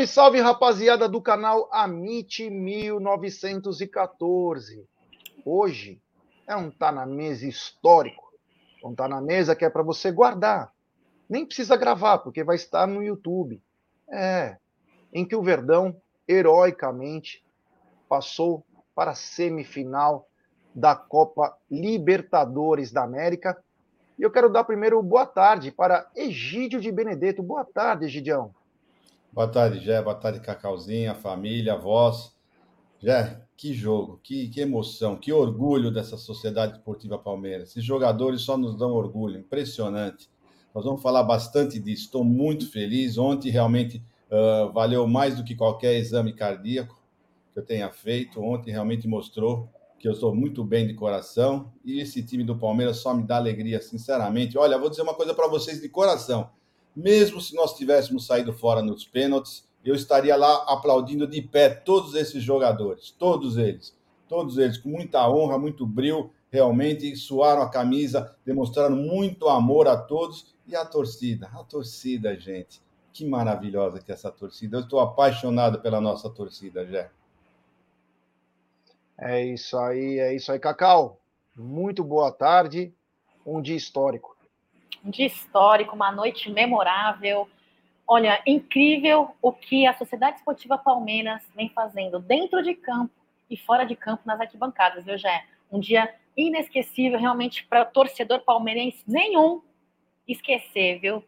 Salve, salve, rapaziada do canal Amit 1914. Hoje é um Tá na Mesa histórico. Um Tá na Mesa que é para você guardar. Nem precisa gravar, porque vai estar no YouTube. É, em que o Verdão, heroicamente, passou para a semifinal da Copa Libertadores da América. E eu quero dar primeiro boa tarde para Egídio de Benedetto. Boa tarde, Egidião. Boa tarde, Jé. Boa tarde, Cacauzinha, família, voz. Jé, que jogo, que, que emoção, que orgulho dessa Sociedade Esportiva Palmeiras. Esses jogadores só nos dão orgulho, impressionante. Nós vamos falar bastante disso. Estou muito feliz. Ontem realmente uh, valeu mais do que qualquer exame cardíaco que eu tenha feito. Ontem realmente mostrou que eu estou muito bem de coração. E esse time do Palmeiras só me dá alegria, sinceramente. Olha, vou dizer uma coisa para vocês de coração mesmo se nós tivéssemos saído fora nos pênaltis, eu estaria lá aplaudindo de pé todos esses jogadores, todos eles, todos eles, com muita honra, muito brilho, realmente suaram a camisa, demonstraram muito amor a todos e a torcida, a torcida, gente, que maravilhosa que é essa torcida. Eu estou apaixonado pela nossa torcida, Jé. É isso aí, é isso aí, Cacau. Muito boa tarde, um dia histórico um dia histórico, uma noite memorável. Olha, incrível o que a Sociedade Esportiva Palmeiras vem fazendo dentro de campo e fora de campo nas arquibancadas, viu, Jé? Um dia inesquecível, realmente, para torcedor palmeirense nenhum esquecer, viu?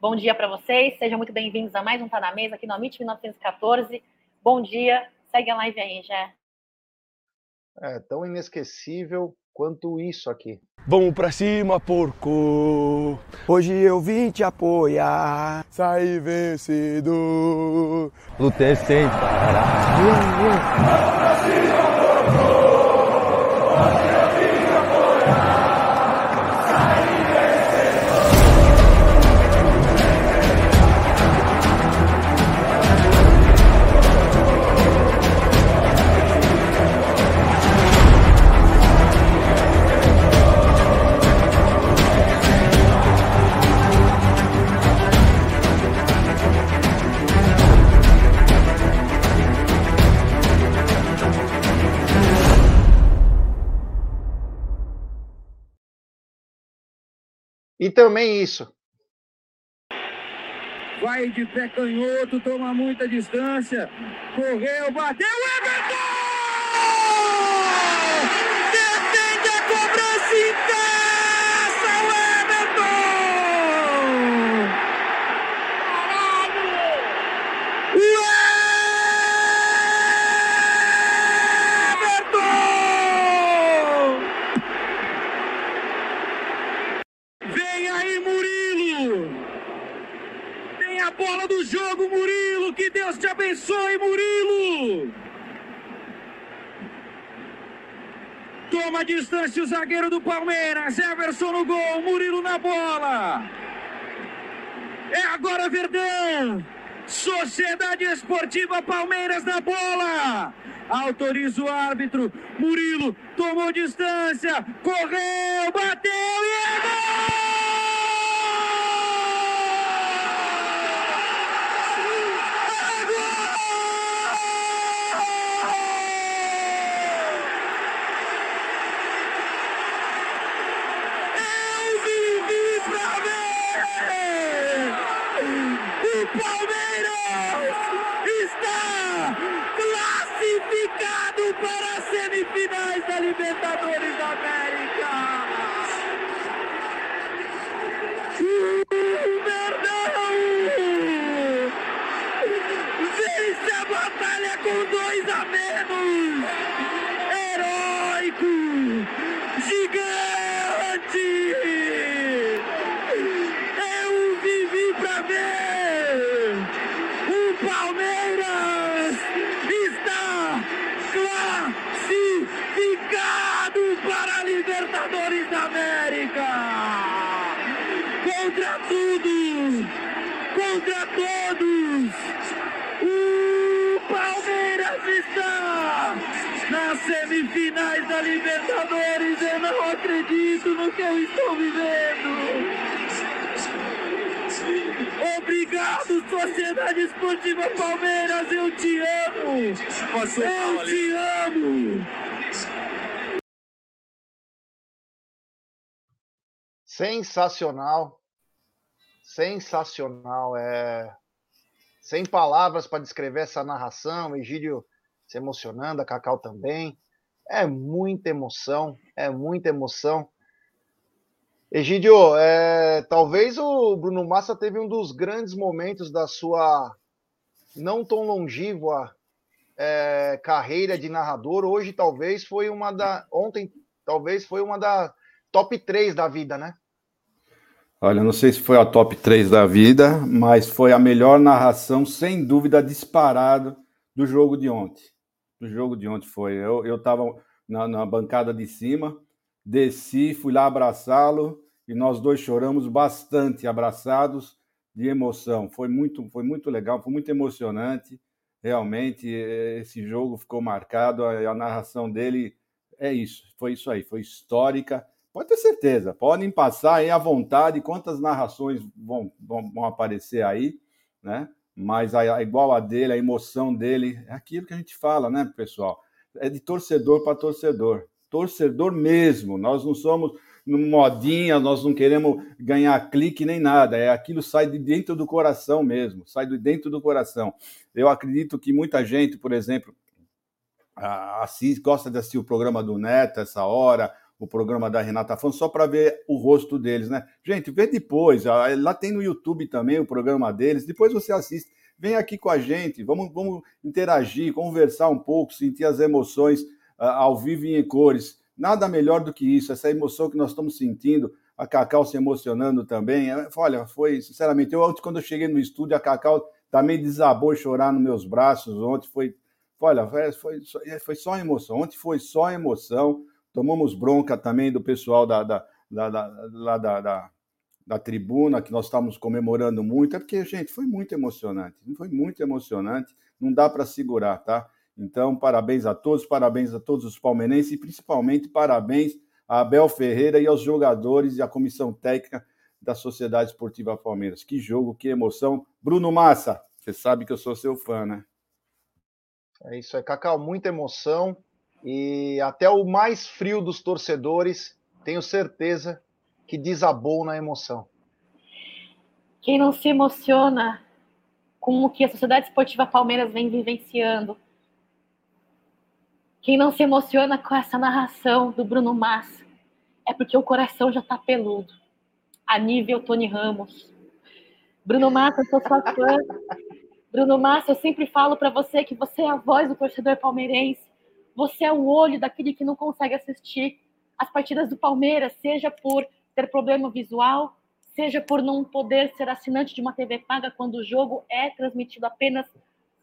Bom dia para vocês, sejam muito bem-vindos a mais um Tá na Mesa aqui no Amit 1914. Bom dia, segue a live aí, Jé. É tão inesquecível quanto isso aqui. Vamos pra cima, porco! Hoje eu vim te apoiar, sair vencedor. Lutei sem parar. Vamos pra cima, porco! Também isso. Vai de pé canhoto, toma muita distância. Correu, bateu, Everton! Defende a cobrança intensa, o Everton! Caralho! Bola do jogo, Murilo. Que Deus te abençoe, Murilo. Toma distância o zagueiro do Palmeiras. Everson no gol, Murilo na bola. É agora Verdão. Sociedade Esportiva Palmeiras na bola. Autoriza o árbitro. Murilo tomou distância. Correu, bateu e é gol! Libertadores da América. O Verdão vence a batalha com dois a menos. Heróico, gigante. Eu vivi pra ver o Palmeiras está classificado para a Libertadores da América. Contra tudo, contra todos, o Palmeiras está nas semifinais da Libertadores. Eu não acredito no que eu estou vivendo. Obrigado, Sociedade Esportiva Palmeiras, eu te amo! Eu te amo! Sensacional. Sensacional. É... Sem palavras para descrever essa narração. Egídio se emocionando, a Cacau também. É muita emoção, é muita emoção. Egídio, é, talvez o Bruno Massa teve um dos grandes momentos da sua não tão longínqua é, carreira de narrador. Hoje, talvez, foi uma da. Ontem, talvez, foi uma da top 3 da vida, né? Olha, não sei se foi a top 3 da vida, mas foi a melhor narração, sem dúvida, disparado do jogo de ontem. Do jogo de ontem foi. Eu estava na, na bancada de cima, desci, fui lá abraçá-lo e nós dois choramos bastante, abraçados de emoção. Foi muito, foi muito legal, foi muito emocionante. Realmente, esse jogo ficou marcado, a, a narração dele é isso, foi isso aí, foi histórica Pode ter certeza, podem passar aí à vontade quantas narrações vão, vão, vão aparecer aí, né? Mas a, a, igual a dele, a emoção dele, é aquilo que a gente fala, né, pessoal? É de torcedor para torcedor. Torcedor mesmo. Nós não somos modinha, nós não queremos ganhar clique nem nada. É aquilo sai de dentro do coração mesmo, sai de dentro do coração. Eu acredito que muita gente, por exemplo, assiste, gosta de assistir o programa do Neto essa hora, o programa da Renata Fã só para ver o rosto deles, né? Gente, vê depois. Lá tem no YouTube também o programa deles. Depois você assiste. Vem aqui com a gente. Vamos, vamos interagir, conversar um pouco, sentir as emoções uh, ao vivo e em cores. Nada melhor do que isso. Essa emoção que nós estamos sentindo. A Cacau se emocionando também. É, olha, foi, sinceramente, eu ontem, quando eu cheguei no estúdio, a Cacau também desabou chorar nos meus braços. Ontem foi, olha, foi, foi, foi só emoção. Ontem foi só emoção. Tomamos bronca também do pessoal da, da, da, da, da, tribuna, que nós estávamos comemorando muito, é porque, gente, foi muito emocionante. Foi muito emocionante. Não dá para segurar, tá? Então, parabéns a todos, parabéns a todos os palmeirenses e principalmente parabéns a Abel Ferreira e aos jogadores e à comissão técnica da Sociedade Esportiva Palmeiras. Que jogo, que emoção. Bruno Massa, você sabe que eu sou seu fã, né? É isso aí, Cacau, muita emoção. E até o mais frio dos torcedores, tenho certeza que desabou na emoção. Quem não se emociona com o que a Sociedade Esportiva Palmeiras vem vivenciando, quem não se emociona com essa narração do Bruno Massa, é porque o coração já está peludo, a nível Tony Ramos. Bruno Massa, eu sou sua fã. Bruno Massa, eu sempre falo para você que você é a voz do torcedor palmeirense. Você é o olho daquele que não consegue assistir as partidas do Palmeiras, seja por ter problema visual, seja por não poder ser assinante de uma TV paga quando o jogo é transmitido apenas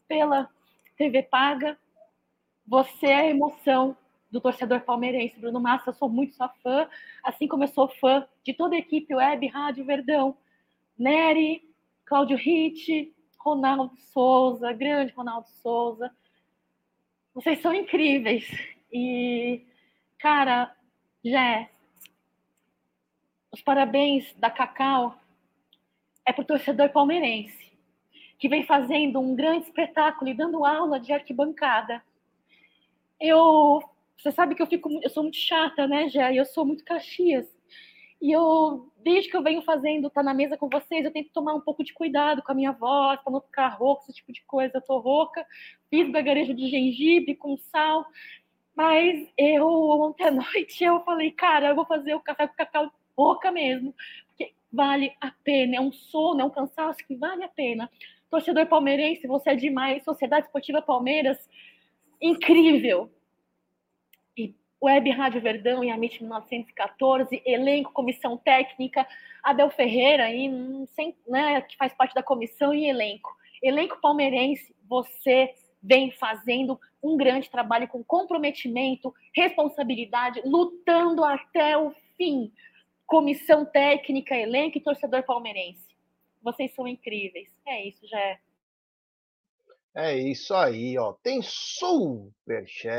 pela TV paga. Você é a emoção do torcedor palmeirense. Bruno Massa, eu sou muito sua fã, assim como eu sou fã de toda a equipe Web Rádio Verdão. Nery, Cláudio Ritt, Ronaldo Souza, grande Ronaldo Souza, vocês são incríveis. E, cara, Jé, os parabéns da Cacau é para o torcedor palmeirense, que vem fazendo um grande espetáculo e dando aula de arquibancada. Eu, você sabe que eu fico, eu sou muito chata, né, Jé? Eu sou muito Caxias. E eu, desde que eu venho fazendo, tá na mesa com vocês, eu tento tomar um pouco de cuidado com a minha voz, para não ficar rouca, esse tipo de coisa. Eu tô rouca, fiz bagarejo de gengibre com sal, mas eu, ontem à noite, eu falei, cara, eu vou fazer o café com cacau rouca mesmo, porque vale a pena, é um sono, é um cansaço que vale a pena. Torcedor palmeirense, você é demais. Sociedade Esportiva Palmeiras, incrível. Web Rádio Verdão e a MIT 1914, elenco, comissão técnica, Abel Ferreira, aí, sem, né, que faz parte da comissão e elenco. Elenco palmeirense, você vem fazendo um grande trabalho com comprometimento, responsabilidade, lutando até o fim. Comissão técnica, elenco e torcedor palmeirense. Vocês são incríveis. É isso, já é. É isso aí, ó. Tem superchat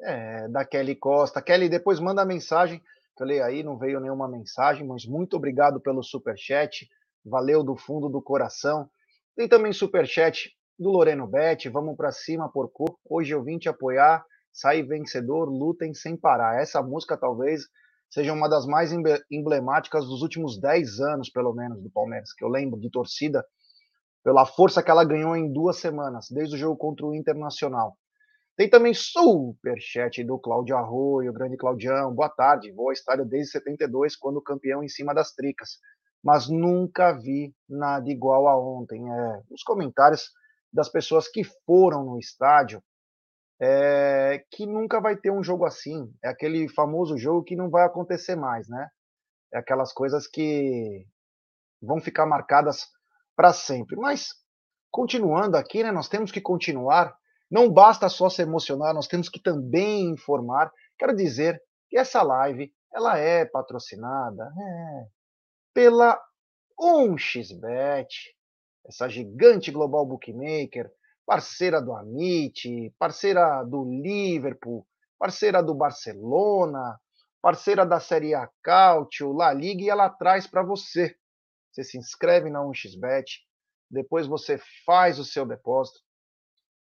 é, da Kelly Costa. Kelly, depois manda mensagem. Eu leio aí, não veio nenhuma mensagem, mas muito obrigado pelo superchat. Valeu do fundo do coração. Tem também superchat do Loreno Bet. Vamos para cima, porco. Hoje eu vim te apoiar. Sai vencedor, lutem sem parar. Essa música talvez seja uma das mais emblemáticas dos últimos 10 anos, pelo menos, do Palmeiras, que eu lembro de torcida, pela força que ela ganhou em duas semanas, desde o jogo contra o Internacional. Tem também superchat do Cláudio Arroio, grande Claudião. Boa tarde, vou ao estádio desde 72, quando campeão em cima das tricas. Mas nunca vi nada igual a ontem. É, os comentários das pessoas que foram no estádio é, que nunca vai ter um jogo assim. É aquele famoso jogo que não vai acontecer mais, né? É aquelas coisas que vão ficar marcadas para sempre. Mas continuando aqui, né? Nós temos que continuar. Não basta só se emocionar, nós temos que também informar. Quero dizer que essa live ela é patrocinada é, pela 1xBet, essa gigante global bookmaker, parceira do Amit, parceira do Liverpool, parceira do Barcelona, parceira da Série A Cautio, La Liga, e ela traz para você. Você se inscreve na 1xBet, depois você faz o seu depósito.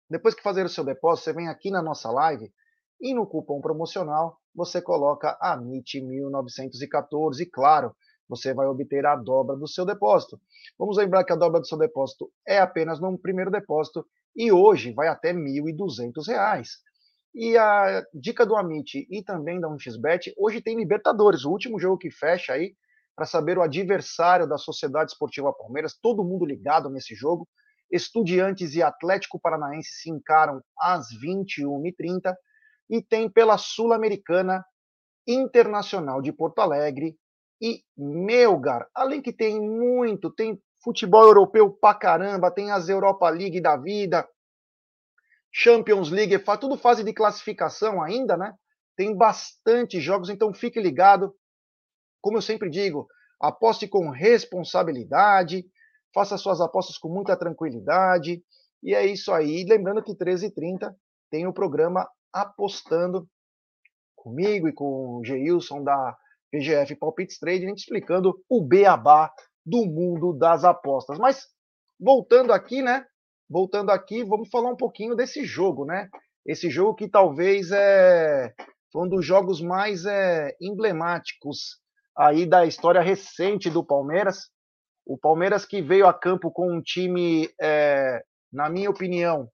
Depois que fazer o seu depósito, você vem aqui na nossa live e no cupom promocional você coloca AMIT1914 e claro, você vai obter a dobra do seu depósito. Vamos lembrar que a dobra do seu depósito é apenas no primeiro depósito e hoje vai até R$ 1.200. E a dica do Amit e também da 1xBet, hoje tem Libertadores, o último jogo que fecha aí, para saber o adversário da Sociedade Esportiva Palmeiras, todo mundo ligado nesse jogo. Estudiantes e Atlético Paranaense se encaram às 21h30 e tem pela Sul-Americana Internacional de Porto Alegre e Melgar. Além que tem muito, tem futebol europeu pra caramba, tem as Europa League da vida, Champions League, tudo fase de classificação ainda, né? Tem bastante jogos, então fique ligado. Como eu sempre digo, aposte com responsabilidade, faça suas apostas com muita tranquilidade. E é isso aí. Lembrando que 13h30 tem o programa Apostando comigo e com o Geilson da PGF Palpites Trading, explicando o beabá do mundo das apostas. Mas voltando aqui, né? Voltando aqui, vamos falar um pouquinho desse jogo, né? Esse jogo que talvez é um dos jogos mais é, emblemáticos aí da história recente do Palmeiras. O Palmeiras que veio a campo com um time, é, na minha opinião,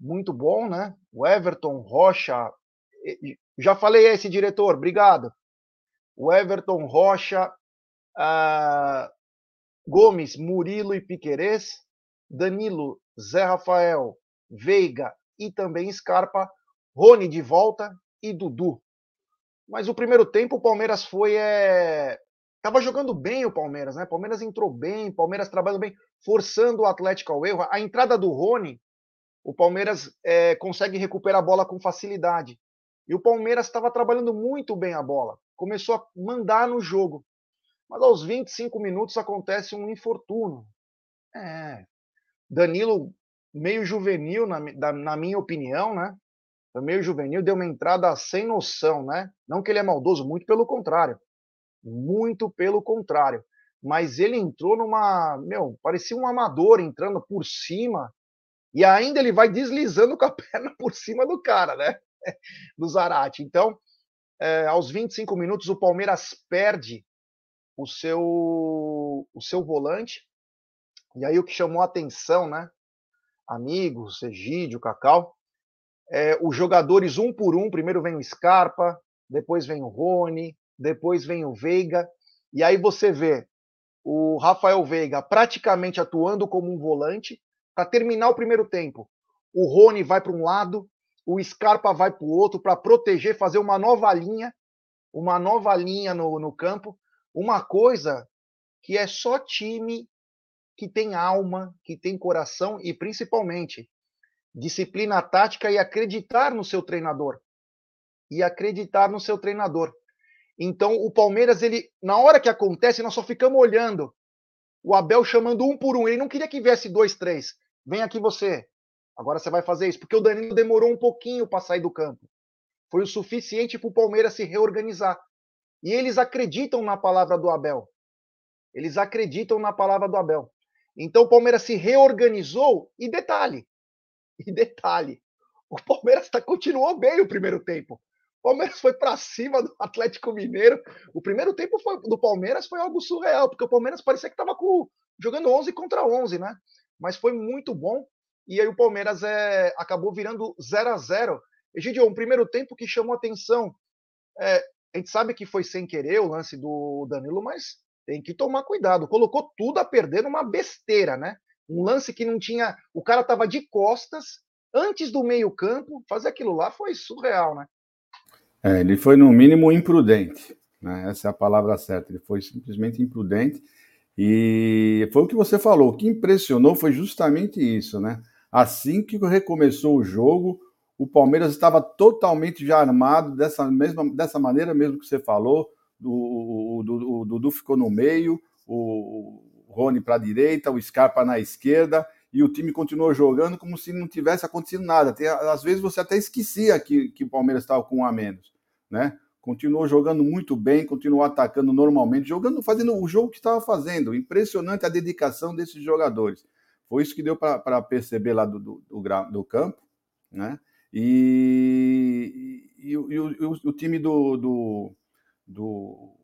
muito bom, né? O Everton, Rocha, já falei esse diretor, obrigado. O Everton, Rocha, uh, Gomes, Murilo e Piquerez, Danilo, Zé Rafael, Veiga e também Scarpa, Rony de volta e Dudu. Mas o primeiro tempo o Palmeiras foi. É... Tava jogando bem o Palmeiras, né? Palmeiras entrou bem, Palmeiras trabalhando bem, forçando o Atlético ao erro. A entrada do Rony, o Palmeiras é, consegue recuperar a bola com facilidade. E o Palmeiras estava trabalhando muito bem a bola. Começou a mandar no jogo. Mas aos 25 minutos acontece um infortúnio. É. Danilo, meio juvenil, na, na minha opinião, né? Meio juvenil, deu uma entrada sem noção, né? Não que ele é maldoso, muito pelo contrário. Muito pelo contrário. Mas ele entrou numa. Meu, parecia um amador entrando por cima. E ainda ele vai deslizando com a perna por cima do cara, né? Do Zarate. Então, é, aos 25 minutos, o Palmeiras perde o seu, o seu volante. E aí o que chamou a atenção, né? Amigos, Egídio, Cacau, é, os jogadores um por um. Primeiro vem o Scarpa, depois vem o Rony, depois vem o Veiga. E aí você vê o Rafael Veiga praticamente atuando como um volante. Para terminar o primeiro tempo, o Rony vai para um lado, o Scarpa vai para o outro para proteger, fazer uma nova linha, uma nova linha no, no campo. Uma coisa que é só time que tem alma, que tem coração e principalmente disciplina tática e acreditar no seu treinador. E acreditar no seu treinador. Então, o Palmeiras, ele, na hora que acontece, nós só ficamos olhando. O Abel chamando um por um. Ele não queria que viesse dois, três. Vem aqui você. Agora você vai fazer isso. Porque o Danilo demorou um pouquinho para sair do campo. Foi o suficiente para o Palmeiras se reorganizar. E eles acreditam na palavra do Abel. Eles acreditam na palavra do Abel. Então o Palmeiras se reorganizou e detalhe, e detalhe, o Palmeiras tá, continuou bem o primeiro tempo. O Palmeiras foi para cima do Atlético Mineiro. O primeiro tempo foi, do Palmeiras foi algo surreal, porque o Palmeiras parecia que estava jogando 11 contra 11, né? Mas foi muito bom. E aí o Palmeiras é, acabou virando 0 a 0 Egidio, um primeiro tempo que chamou atenção. É, a gente sabe que foi sem querer o lance do Danilo, mas tem que tomar cuidado. Colocou tudo a perder numa besteira, né? Um lance que não tinha. O cara estava de costas, antes do meio-campo, fazer aquilo lá foi surreal, né? É, ele foi, no mínimo, imprudente. Né? Essa é a palavra certa. Ele foi simplesmente imprudente. E foi o que você falou. O que impressionou foi justamente isso, né? Assim que recomeçou o jogo, o Palmeiras estava totalmente já armado dessa mesma dessa maneira mesmo que você falou. O, o, o Dudu ficou no meio, o Rony para a direita, o Scarpa na esquerda, e o time continuou jogando como se não tivesse acontecido nada. Tem, às vezes você até esquecia que, que o Palmeiras estava com um a menos, né? Continuou jogando muito bem, continuou atacando normalmente, jogando, fazendo o jogo que estava fazendo. Impressionante a dedicação desses jogadores. Foi isso que deu para perceber lá do, do, do, do campo, né? E, e, e, e o, o, time do, do, do,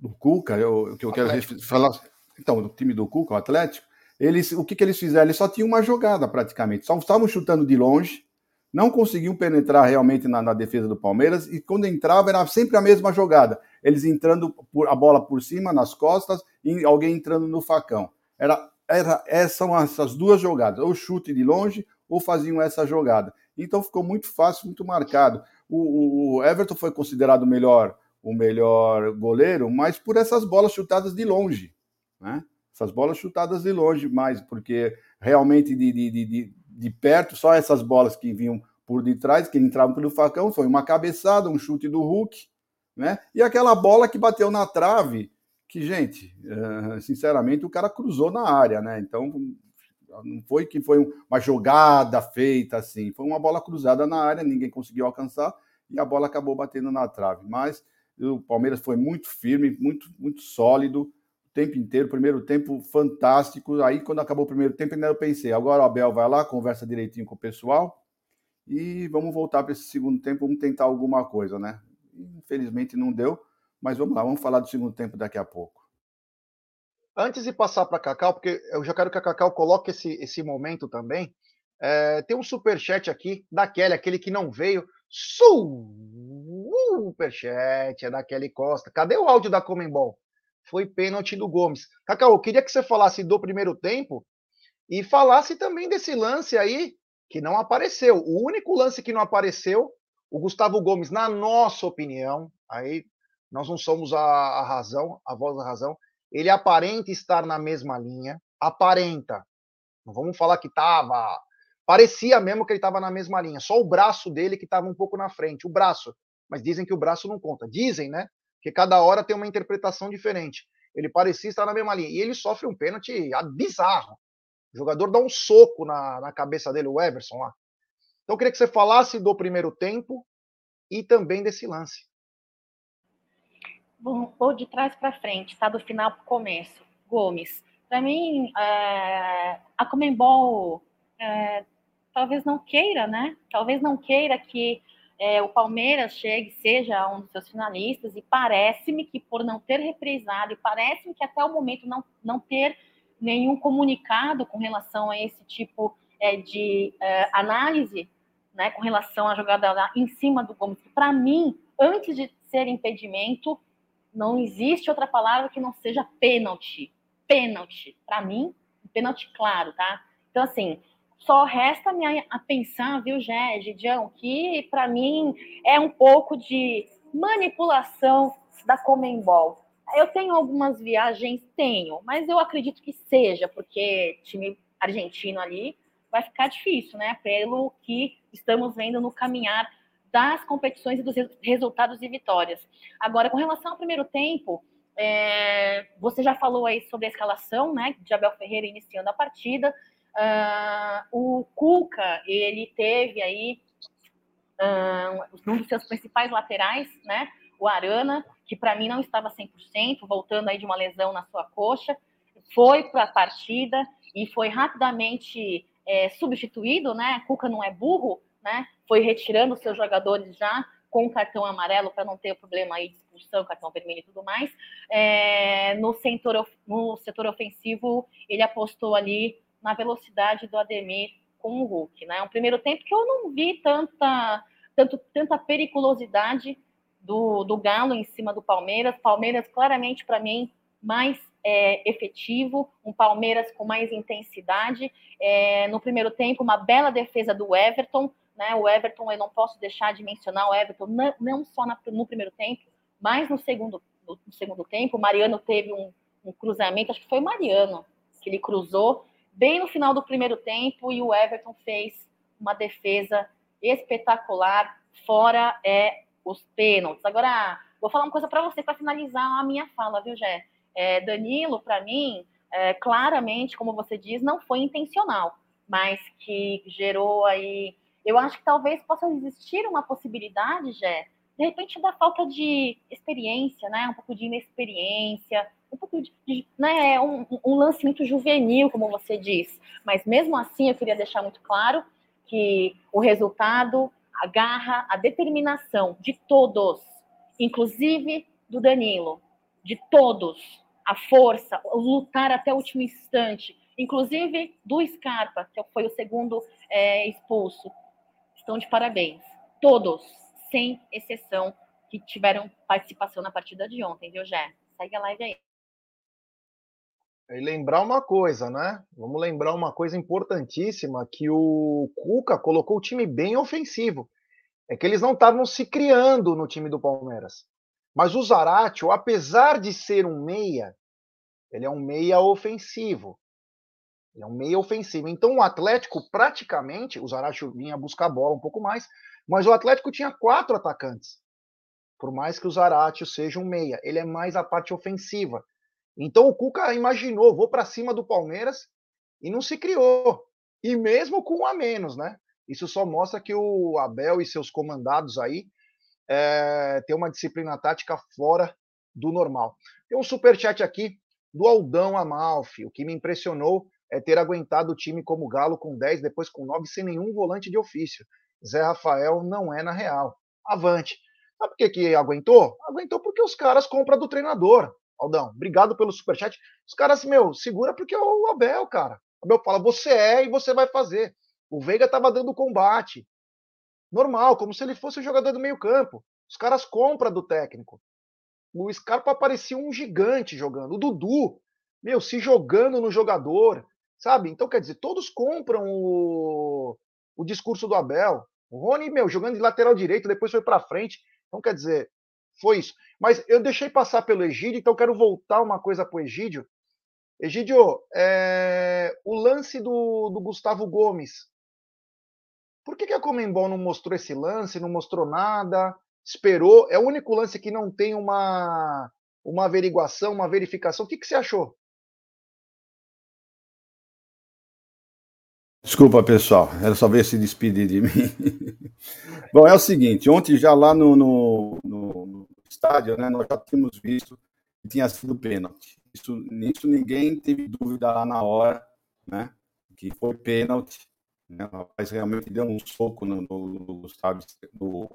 do Cuca, eu, que eu quero falar. Então, o time do Cuca, o Atlético, eles, o que, que eles fizeram? Eles só tinham uma jogada praticamente, só estavam chutando de longe, não conseguiam penetrar realmente na, na, defesa do Palmeiras, e quando entrava era sempre a mesma jogada. Eles entrando por, a bola por cima, nas costas, e alguém entrando no facão. Era, era, essas são essas duas jogadas, ou chute de longe, ou faziam essa jogada. Então ficou muito fácil, muito marcado. O, o Everton foi considerado o melhor, o melhor goleiro, mas por essas bolas chutadas de longe. Né? Essas bolas chutadas de longe mais, porque realmente de, de, de, de perto, só essas bolas que vinham por detrás, que entravam pelo facão, foi uma cabeçada, um chute do Hulk, né? E aquela bola que bateu na trave, que, gente, eh, sinceramente, o cara cruzou na área, né? Então, não foi que foi uma jogada feita assim, foi uma bola cruzada na área, ninguém conseguiu alcançar e a bola acabou batendo na trave. Mas o Palmeiras foi muito firme, muito, muito sólido tempo inteiro. Primeiro tempo fantástico. Aí, quando acabou o primeiro tempo, ainda eu pensei: agora o Abel vai lá, conversa direitinho com o pessoal e vamos voltar para esse segundo tempo, vamos tentar alguma coisa, né? Infelizmente não deu, mas vamos lá, vamos falar do segundo tempo daqui a pouco. Antes de passar para Cacau, porque eu já quero que a Cacau coloque esse, esse momento também. É, tem um super chat aqui da Kelly, aquele que não veio. Superchat é da Kelly Costa. Cadê o áudio da Comembol? Foi pênalti do Gomes. Cacau, eu queria que você falasse do primeiro tempo e falasse também desse lance aí que não apareceu. O único lance que não apareceu, o Gustavo Gomes, na nossa opinião, aí nós não somos a, a razão, a voz da razão, ele aparenta estar na mesma linha, aparenta. Não vamos falar que estava. Parecia mesmo que ele estava na mesma linha, só o braço dele que estava um pouco na frente, o braço. Mas dizem que o braço não conta. Dizem, né? Que cada hora tem uma interpretação diferente. Ele parecia estar na mesma linha. E ele sofre um pênalti bizarro. O jogador dá um soco na, na cabeça dele, o Everson lá. Então eu queria que você falasse do primeiro tempo e também desse lance vou de trás para frente, tá? Do final para o começo. Gomes. Para mim, é, a Comembol é, talvez não queira, né? Talvez não queira que é, o Palmeiras chegue, seja um dos seus finalistas, e parece-me que por não ter reprisado, e parece-me que até o momento não, não ter nenhum comunicado com relação a esse tipo é, de é, análise, né, com relação à jogada em cima do Gomes, para mim, antes de ser impedimento, não existe outra palavra que não seja pênalti. Pênalti. Para mim, pênalti claro, tá? Então, assim, só resta me a pensar, viu, Gé, Gidião, que para mim é um pouco de manipulação da Comembol. Eu tenho algumas viagens, tenho, mas eu acredito que seja, porque time argentino ali vai ficar difícil, né? Pelo que estamos vendo no caminhar das competições e dos resultados e vitórias. Agora, com relação ao primeiro tempo, é, você já falou aí sobre a escalação, né, de Abel Ferreira iniciando a partida. Uh, o Cuca, ele teve aí uh, um dos seus principais laterais, né, o o Arana, que para mim não estava 100%, voltando aí de uma lesão na sua coxa, foi para a partida e foi rapidamente é, substituído, né? Cuca não é burro, né? Foi retirando seus jogadores já com cartão amarelo para não ter problema aí de expulsão, cartão vermelho e tudo mais. É, no, setor, no setor ofensivo, ele apostou ali na velocidade do Ademir com o Hulk, né? Um primeiro tempo que eu não vi tanta, tanto, tanta periculosidade do, do Galo em cima do Palmeiras. Palmeiras, claramente, para mim, mais é, efetivo, um Palmeiras com mais intensidade. É, no primeiro tempo, uma bela defesa do Everton, né? O Everton, eu não posso deixar de mencionar o Everton, não, não só na, no primeiro tempo, mas no segundo, no, no segundo tempo. O Mariano teve um, um, cruzamento, acho que foi o Mariano que ele cruzou bem no final do primeiro tempo e o Everton fez uma defesa espetacular, fora é os pênaltis. Agora, vou falar uma coisa para você para finalizar a minha fala, viu, Jé? É, Danilo, para mim, é, claramente, como você diz, não foi intencional, mas que gerou aí eu acho que talvez possa existir uma possibilidade, Jé, de repente da falta de experiência, né? Um pouco de inexperiência, um pouco de, né? Um, um lance muito juvenil, como você diz. Mas mesmo assim, eu queria deixar muito claro que o resultado, a garra, a determinação de todos, inclusive do Danilo, de todos, a força, o lutar até o último instante, inclusive do Scarpa, que foi o segundo é, expulso, estão de parabéns. Todos, sem exceção, que tiveram participação na partida de ontem, viu, Jé? Segue a live aí. E lembrar uma coisa, né? Vamos lembrar uma coisa importantíssima: que o Cuca colocou o time bem ofensivo. É que eles não estavam se criando no time do Palmeiras. Mas o Zaratio, apesar de ser um meia, ele é um meia ofensivo. Ele é um meia ofensivo. Então o Atlético praticamente, o Zaracho vinha buscar a bola um pouco mais, mas o Atlético tinha quatro atacantes. Por mais que o Zaratio seja um meia, ele é mais a parte ofensiva. Então o Cuca imaginou, vou para cima do Palmeiras e não se criou. E mesmo com um a menos, né? Isso só mostra que o Abel e seus comandados aí é, tem uma disciplina tática fora do normal. Tem um super chat aqui do Aldão Amalfi. O que me impressionou é ter aguentado o time como Galo com 10, depois com 9, sem nenhum volante de ofício. Zé Rafael não é na real. Avante. Sabe por que, que aguentou? Aguentou porque os caras compram do treinador. Aldão, obrigado pelo superchat. Os caras, meu, segura porque é o Abel, cara. O Abel fala, você é e você vai fazer. O Veiga tava dando combate. Normal, como se ele fosse o jogador do meio campo. Os caras compram do técnico. O Scarpa parecia um gigante jogando. O Dudu, meu, se jogando no jogador, Sabe? Então, quer dizer, todos compram o, o discurso do Abel. O Rony, meu, jogando de lateral direito, depois foi para frente. Então, quer dizer, foi isso. Mas eu deixei passar pelo Egídio, então quero voltar uma coisa para o Egídio. Egídio, é... o lance do, do Gustavo Gomes. Por que, que a Comembol não mostrou esse lance, não mostrou nada, esperou? É o único lance que não tem uma, uma averiguação, uma verificação. O que, que você achou? Desculpa, pessoal, era só ver se despedir de mim. Bom, é o seguinte, ontem já lá no, no, no, estádio, né, nós já tínhamos visto que tinha sido pênalti. Isso, nisso ninguém teve dúvida lá na hora, né, que foi pênalti. Né, o rapaz realmente deu um soco no, no, Gustavo, no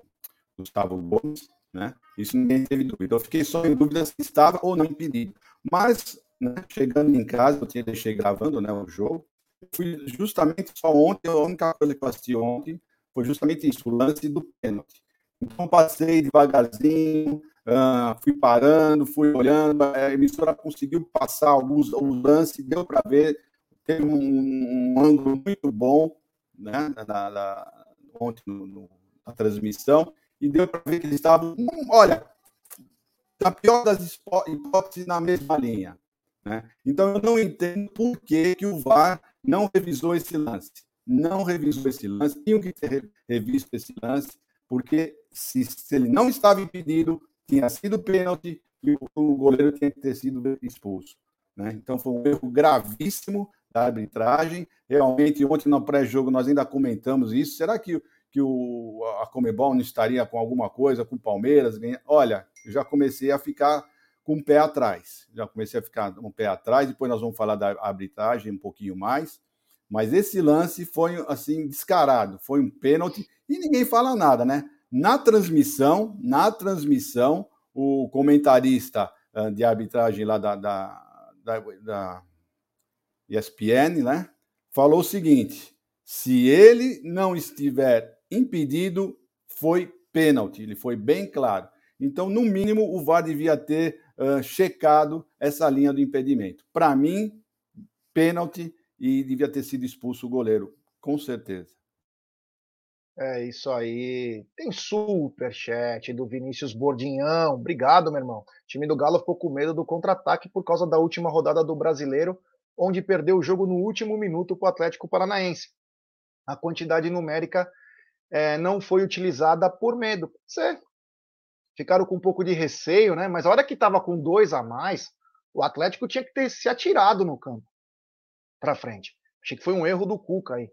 Gustavo Gomes, né, isso ninguém teve dúvida. Eu fiquei só em dúvida se estava ou não impedido. Mas, né, chegando em casa, eu tinha deixei gravando né, o jogo, fui justamente só ontem, a única coisa que eu assisti ontem foi justamente isso, o lance do pênalti. Então passei devagarzinho, uh, fui parando, fui olhando, a emissora conseguiu passar alguns, alguns lances, deu para ver, teve um, um, ângulo muito bom né, na, na, ontem no, no, na transmissão, e deu para ver que eles estavam, hum, olha, na pior das hipóteses, na mesma linha. Né? Então eu não entendo por que, que o VAR não revisou esse lance. Não revisou esse lance, tinham que ter revisto esse lance, porque se, se ele não estava impedido, tinha sido pênalti e o, o goleiro tinha que ter sido expulso. Né? Então foi um erro gravíssimo da arbitragem. Realmente, ontem no pré-jogo nós ainda comentamos isso. Será que, que o, a Comebol não estaria com alguma coisa, com o Palmeiras. Olha, eu já comecei a ficar com o pé atrás. Já comecei a ficar o pé atrás, depois nós vamos falar da arbitragem um pouquinho mais. Mas esse lance foi assim descarado, foi um pênalti e ninguém fala nada, né? Na transmissão, na transmissão, o comentarista uh, de arbitragem lá da, da, da, da ESPN, né, falou o seguinte: se ele não estiver impedido, foi pênalti. Ele foi bem claro. Então, no mínimo, o VAR devia ter uh, checado essa linha do impedimento. Para mim, pênalti e devia ter sido expulso o goleiro, com certeza. É isso aí. Tem super chat do Vinícius Bordinhão. Obrigado, meu irmão. O time do Galo ficou com medo do contra-ataque por causa da última rodada do Brasileiro, onde perdeu o jogo no último minuto para o Atlético Paranaense. A quantidade numérica é, não foi utilizada por medo. Você ficaram com um pouco de receio, né? Mas a hora que estava com dois a mais, o Atlético tinha que ter se atirado no campo para frente. Achei que foi um erro do Cuca aí.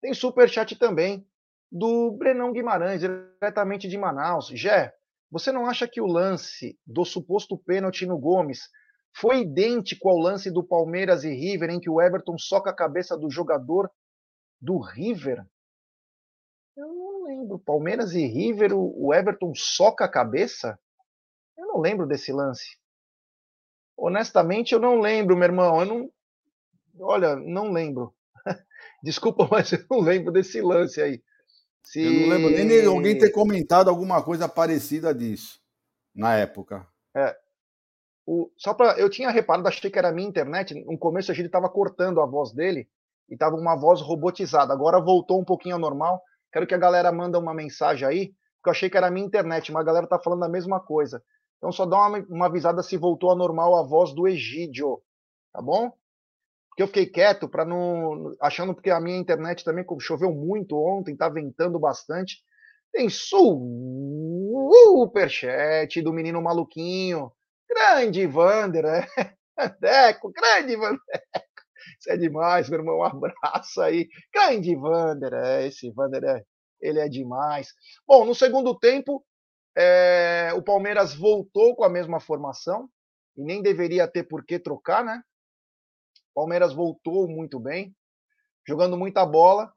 Tem super chat também do Brenão Guimarães, diretamente de Manaus. Jé, você não acha que o lance do suposto pênalti no Gomes foi idêntico ao lance do Palmeiras e River, em que o Everton soca a cabeça do jogador do River? Lembro. Palmeiras e River, o Everton soca a cabeça? Eu não lembro desse lance. Honestamente, eu não lembro, meu irmão. Eu não. Olha, não lembro. Desculpa, mas eu não lembro desse lance aí. Se... Eu não lembro nem de alguém ter comentado alguma coisa parecida disso na época. É. O, só para eu tinha reparado, achei que era a minha internet. No começo a gente estava cortando a voz dele e tava uma voz robotizada. Agora voltou um pouquinho ao normal. Quero que a galera manda uma mensagem aí, porque eu achei que era a minha internet, mas a galera tá falando a mesma coisa. Então só dá uma, uma avisada se voltou a normal a voz do Egídio, tá bom? Porque eu fiquei quieto para não. achando porque a minha internet também choveu muito ontem, tá ventando bastante. Tem superchat do menino maluquinho. Grande Vander, é. Deco, grande Vandeco. Isso é demais, meu irmão. Um abraço aí. Grande Vander, é. Esse Vander é. Ele é demais. Bom, no segundo tempo, é, o Palmeiras voltou com a mesma formação e nem deveria ter por que trocar, né? Palmeiras voltou muito bem, jogando muita bola.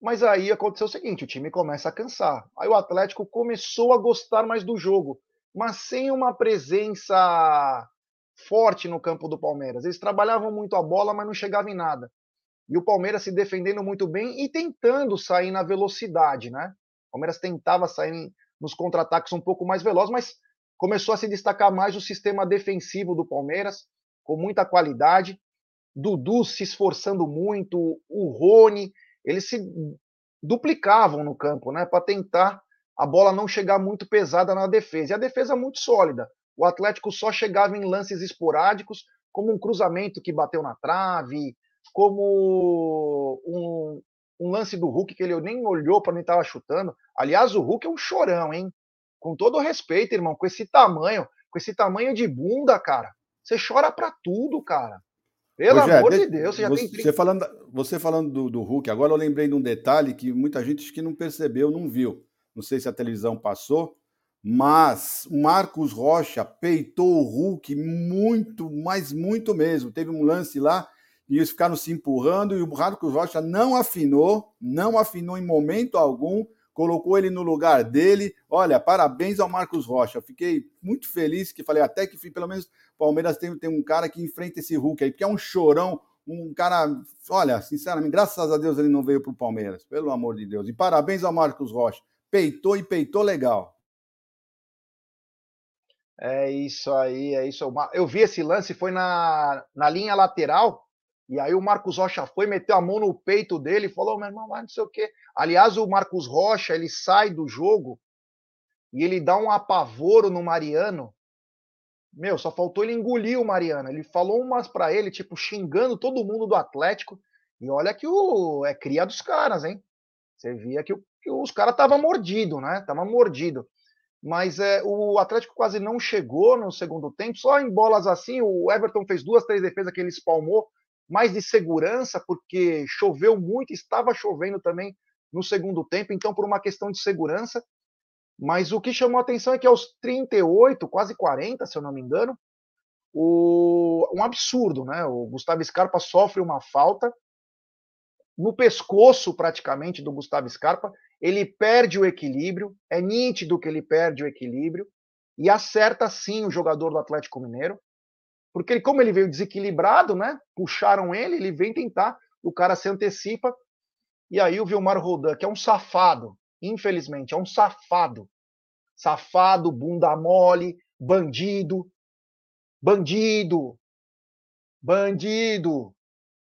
Mas aí aconteceu o seguinte: o time começa a cansar. Aí o Atlético começou a gostar mais do jogo, mas sem uma presença forte no campo do Palmeiras. Eles trabalhavam muito a bola, mas não chegavam em nada. E o Palmeiras se defendendo muito bem e tentando sair na velocidade, né? O Palmeiras tentava sair nos contra-ataques um pouco mais veloz, mas começou a se destacar mais o sistema defensivo do Palmeiras, com muita qualidade. Dudu se esforçando muito, o Rony, eles se duplicavam no campo, né, para tentar a bola não chegar muito pesada na defesa. E a defesa muito sólida. O Atlético só chegava em lances esporádicos, como um cruzamento que bateu na trave, como um, um lance do Hulk que ele nem olhou para onde estava chutando. Aliás, o Hulk é um chorão, hein? Com todo respeito, irmão, com esse tamanho, com esse tamanho de bunda, cara. Você chora para tudo, cara. Pelo amor de Deus, você já você, tem Você falando, você falando do, do Hulk, agora eu lembrei de um detalhe que muita gente que não percebeu, não viu. Não sei se a televisão passou, mas o Marcos Rocha peitou o Hulk muito, mas muito mesmo. Teve um lance lá e eles ficaram se empurrando e o Marcos Rocha não afinou, não afinou em momento algum, colocou ele no lugar dele. Olha, parabéns ao Marcos Rocha. Fiquei muito feliz que falei até que pelo menos Palmeiras tem, tem um cara que enfrenta esse Hulk aí, porque é um chorão, um cara. Olha, sinceramente, graças a Deus ele não veio para o Palmeiras, pelo amor de Deus. E parabéns ao Marcos Rocha. Peitou e peitou legal. É isso aí, é isso. Eu vi esse lance, foi na, na linha lateral, e aí o Marcos Rocha foi, meteu a mão no peito dele e falou: meu irmão, não sei o quê. Aliás, o Marcos Rocha, ele sai do jogo e ele dá um apavoro no Mariano meu, só faltou ele engolir o Mariano. Ele falou umas para ele, tipo, xingando todo mundo do Atlético. E olha que o é cria dos caras, hein? Você via que, o, que os caras tava mordido, né? Tava mordido. Mas é, o Atlético quase não chegou no segundo tempo, só em bolas assim. O Everton fez duas, três defesas que ele espalmou, mais de segurança, porque choveu muito, estava chovendo também no segundo tempo, então por uma questão de segurança. Mas o que chamou a atenção é que aos 38, quase 40, se eu não me engano, o, um absurdo, né? O Gustavo Scarpa sofre uma falta no pescoço praticamente do Gustavo Scarpa, ele perde o equilíbrio, é nítido que ele perde o equilíbrio e acerta sim o jogador do Atlético Mineiro, porque como ele veio desequilibrado, né? Puxaram ele, ele vem tentar, o cara se antecipa e aí o Vilmar Rodan, que é um safado, infelizmente, é um safado, safado, bunda mole, bandido, Bandido! Bandido!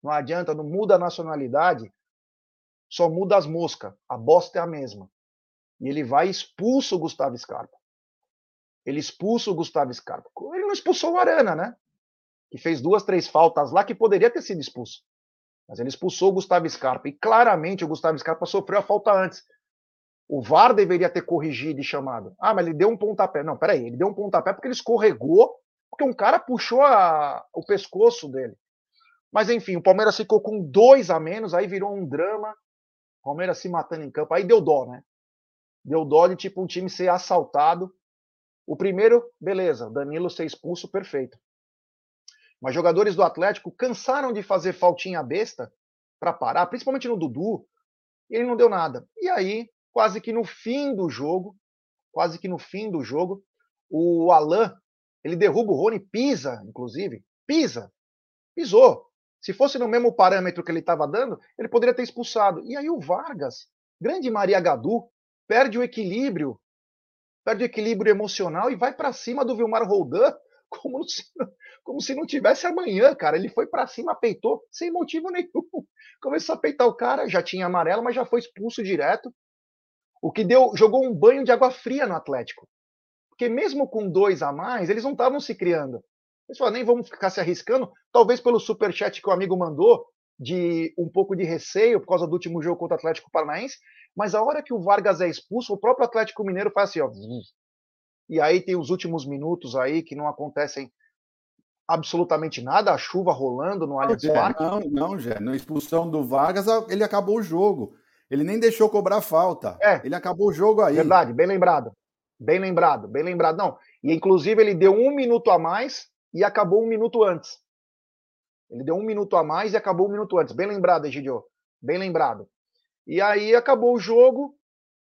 Não adianta, não muda a nacionalidade, só muda as moscas. A bosta é a mesma. E ele vai e expulsa o Gustavo Scarpa. Ele expulsa o Gustavo Scarpa. Ele não expulsou o Arana, né? Que fez duas, três faltas lá que poderia ter sido expulso. Mas ele expulsou o Gustavo Scarpa. E claramente o Gustavo Scarpa sofreu a falta antes. O VAR deveria ter corrigido e chamado. Ah, mas ele deu um pontapé. Não, peraí, ele deu um pontapé porque ele escorregou porque um cara puxou a, o pescoço dele. Mas enfim, o Palmeiras ficou com dois a menos, aí virou um drama. Palmeiras se matando em campo, aí deu dó, né? Deu dó de tipo um time ser assaltado. O primeiro, beleza, Danilo ser expulso, perfeito. Mas jogadores do Atlético cansaram de fazer faltinha besta para parar, principalmente no Dudu, e ele não deu nada. E aí, quase que no fim do jogo, quase que no fim do jogo, o Alain ele derruba o Rony, pisa, inclusive. Pisa. Pisou. Se fosse no mesmo parâmetro que ele estava dando, ele poderia ter expulsado. E aí o Vargas, grande Maria Gadu, perde o equilíbrio, perde o equilíbrio emocional e vai para cima do Vilmar Roldan como se, como se não tivesse amanhã, cara. Ele foi para cima, peitou, sem motivo nenhum. Começou a peitar o cara, já tinha amarelo, mas já foi expulso direto. O que deu, jogou um banho de água fria no Atlético. Porque mesmo com dois a mais, eles não estavam se criando. Eles falaram, nem vamos ficar se arriscando, talvez pelo superchat que o amigo mandou, de um pouco de receio por causa do último jogo contra o Atlético Paranaense, mas a hora que o Vargas é expulso, o próprio Atlético Mineiro faz assim, ó. E aí tem os últimos minutos aí que não acontecem absolutamente nada, a chuva rolando no Allianz Parque. Não, não, Jé, na expulsão do Vargas, ele acabou o jogo. Ele nem deixou cobrar falta. É. Ele acabou o jogo aí. Verdade, bem lembrado. Bem lembrado, bem lembrado. Não, e inclusive ele deu um minuto a mais e acabou um minuto antes. Ele deu um minuto a mais e acabou um minuto antes. Bem lembrado, Egidio. Bem lembrado. E aí acabou o jogo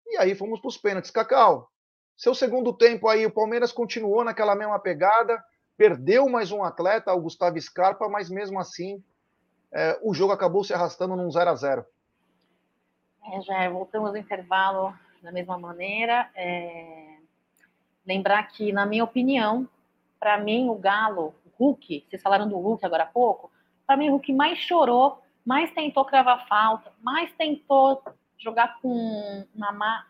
e aí fomos para os pênaltis. Cacau, seu segundo tempo aí, o Palmeiras continuou naquela mesma pegada, perdeu mais um atleta, o Gustavo Scarpa, mas mesmo assim é, o jogo acabou se arrastando num 0 a 0 é, já voltamos ao intervalo da mesma maneira. É... Lembrar que, na minha opinião, para mim, o Galo, o Hulk, vocês falaram do Hulk agora há pouco, para mim, o Hulk mais chorou, mais tentou cravar falta, mais tentou jogar com uma má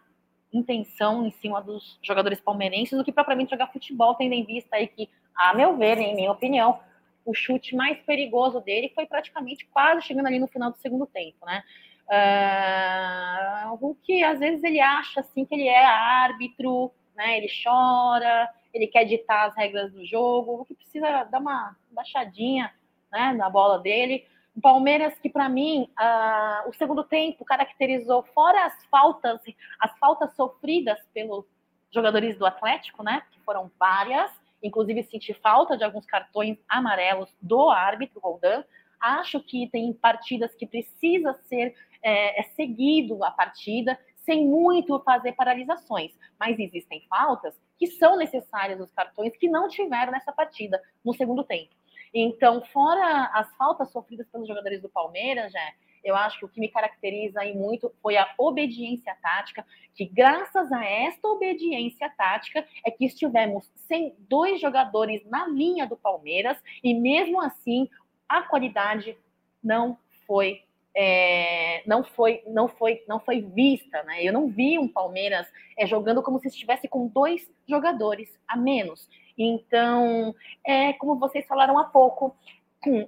intenção em cima dos jogadores palmeirenses do que propriamente jogar futebol, tendo em vista aí que, a meu ver, em minha opinião, o chute mais perigoso dele foi praticamente quase chegando ali no final do segundo tempo, né? Uh, o Hulk, às vezes, ele acha assim que ele é árbitro, né? Ele chora, ele quer ditar as regras do jogo, o que precisa dar uma baixadinha né, na bola dele. O Palmeiras, que para mim, uh, o segundo tempo caracterizou, fora as faltas, as faltas sofridas pelos jogadores do Atlético, né? Que foram várias, inclusive senti falta de alguns cartões amarelos do árbitro Roldan. Acho que tem partidas que precisa ser é, é seguido a partida, sem muito fazer paralisações. Mas existem faltas que são necessárias os cartões que não tiveram nessa partida no segundo tempo. Então, fora as faltas sofridas pelos jogadores do Palmeiras, já eu acho que o que me caracteriza aí muito foi a obediência tática, que graças a esta obediência tática é que estivemos sem dois jogadores na linha do Palmeiras e mesmo assim a qualidade não foi é, não foi não foi não foi vista, né? Eu não vi um Palmeiras é, jogando como se estivesse com dois jogadores a menos. Então, é como vocês falaram há pouco,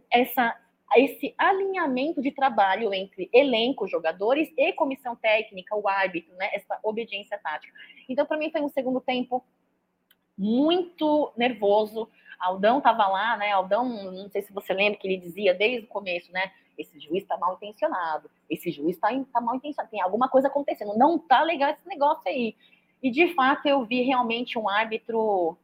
essa esse alinhamento de trabalho entre elenco, jogadores e comissão técnica, o árbitro, né? Essa obediência tática. Então, para mim foi um segundo tempo muito nervoso. Aldão estava lá, né? Aldão, não sei se você lembra que ele dizia desde o começo, né? Esse juiz está mal intencionado, esse juiz está tá mal intencionado, tem alguma coisa acontecendo, não tá legal esse negócio aí. E de fato eu vi realmente um árbitro,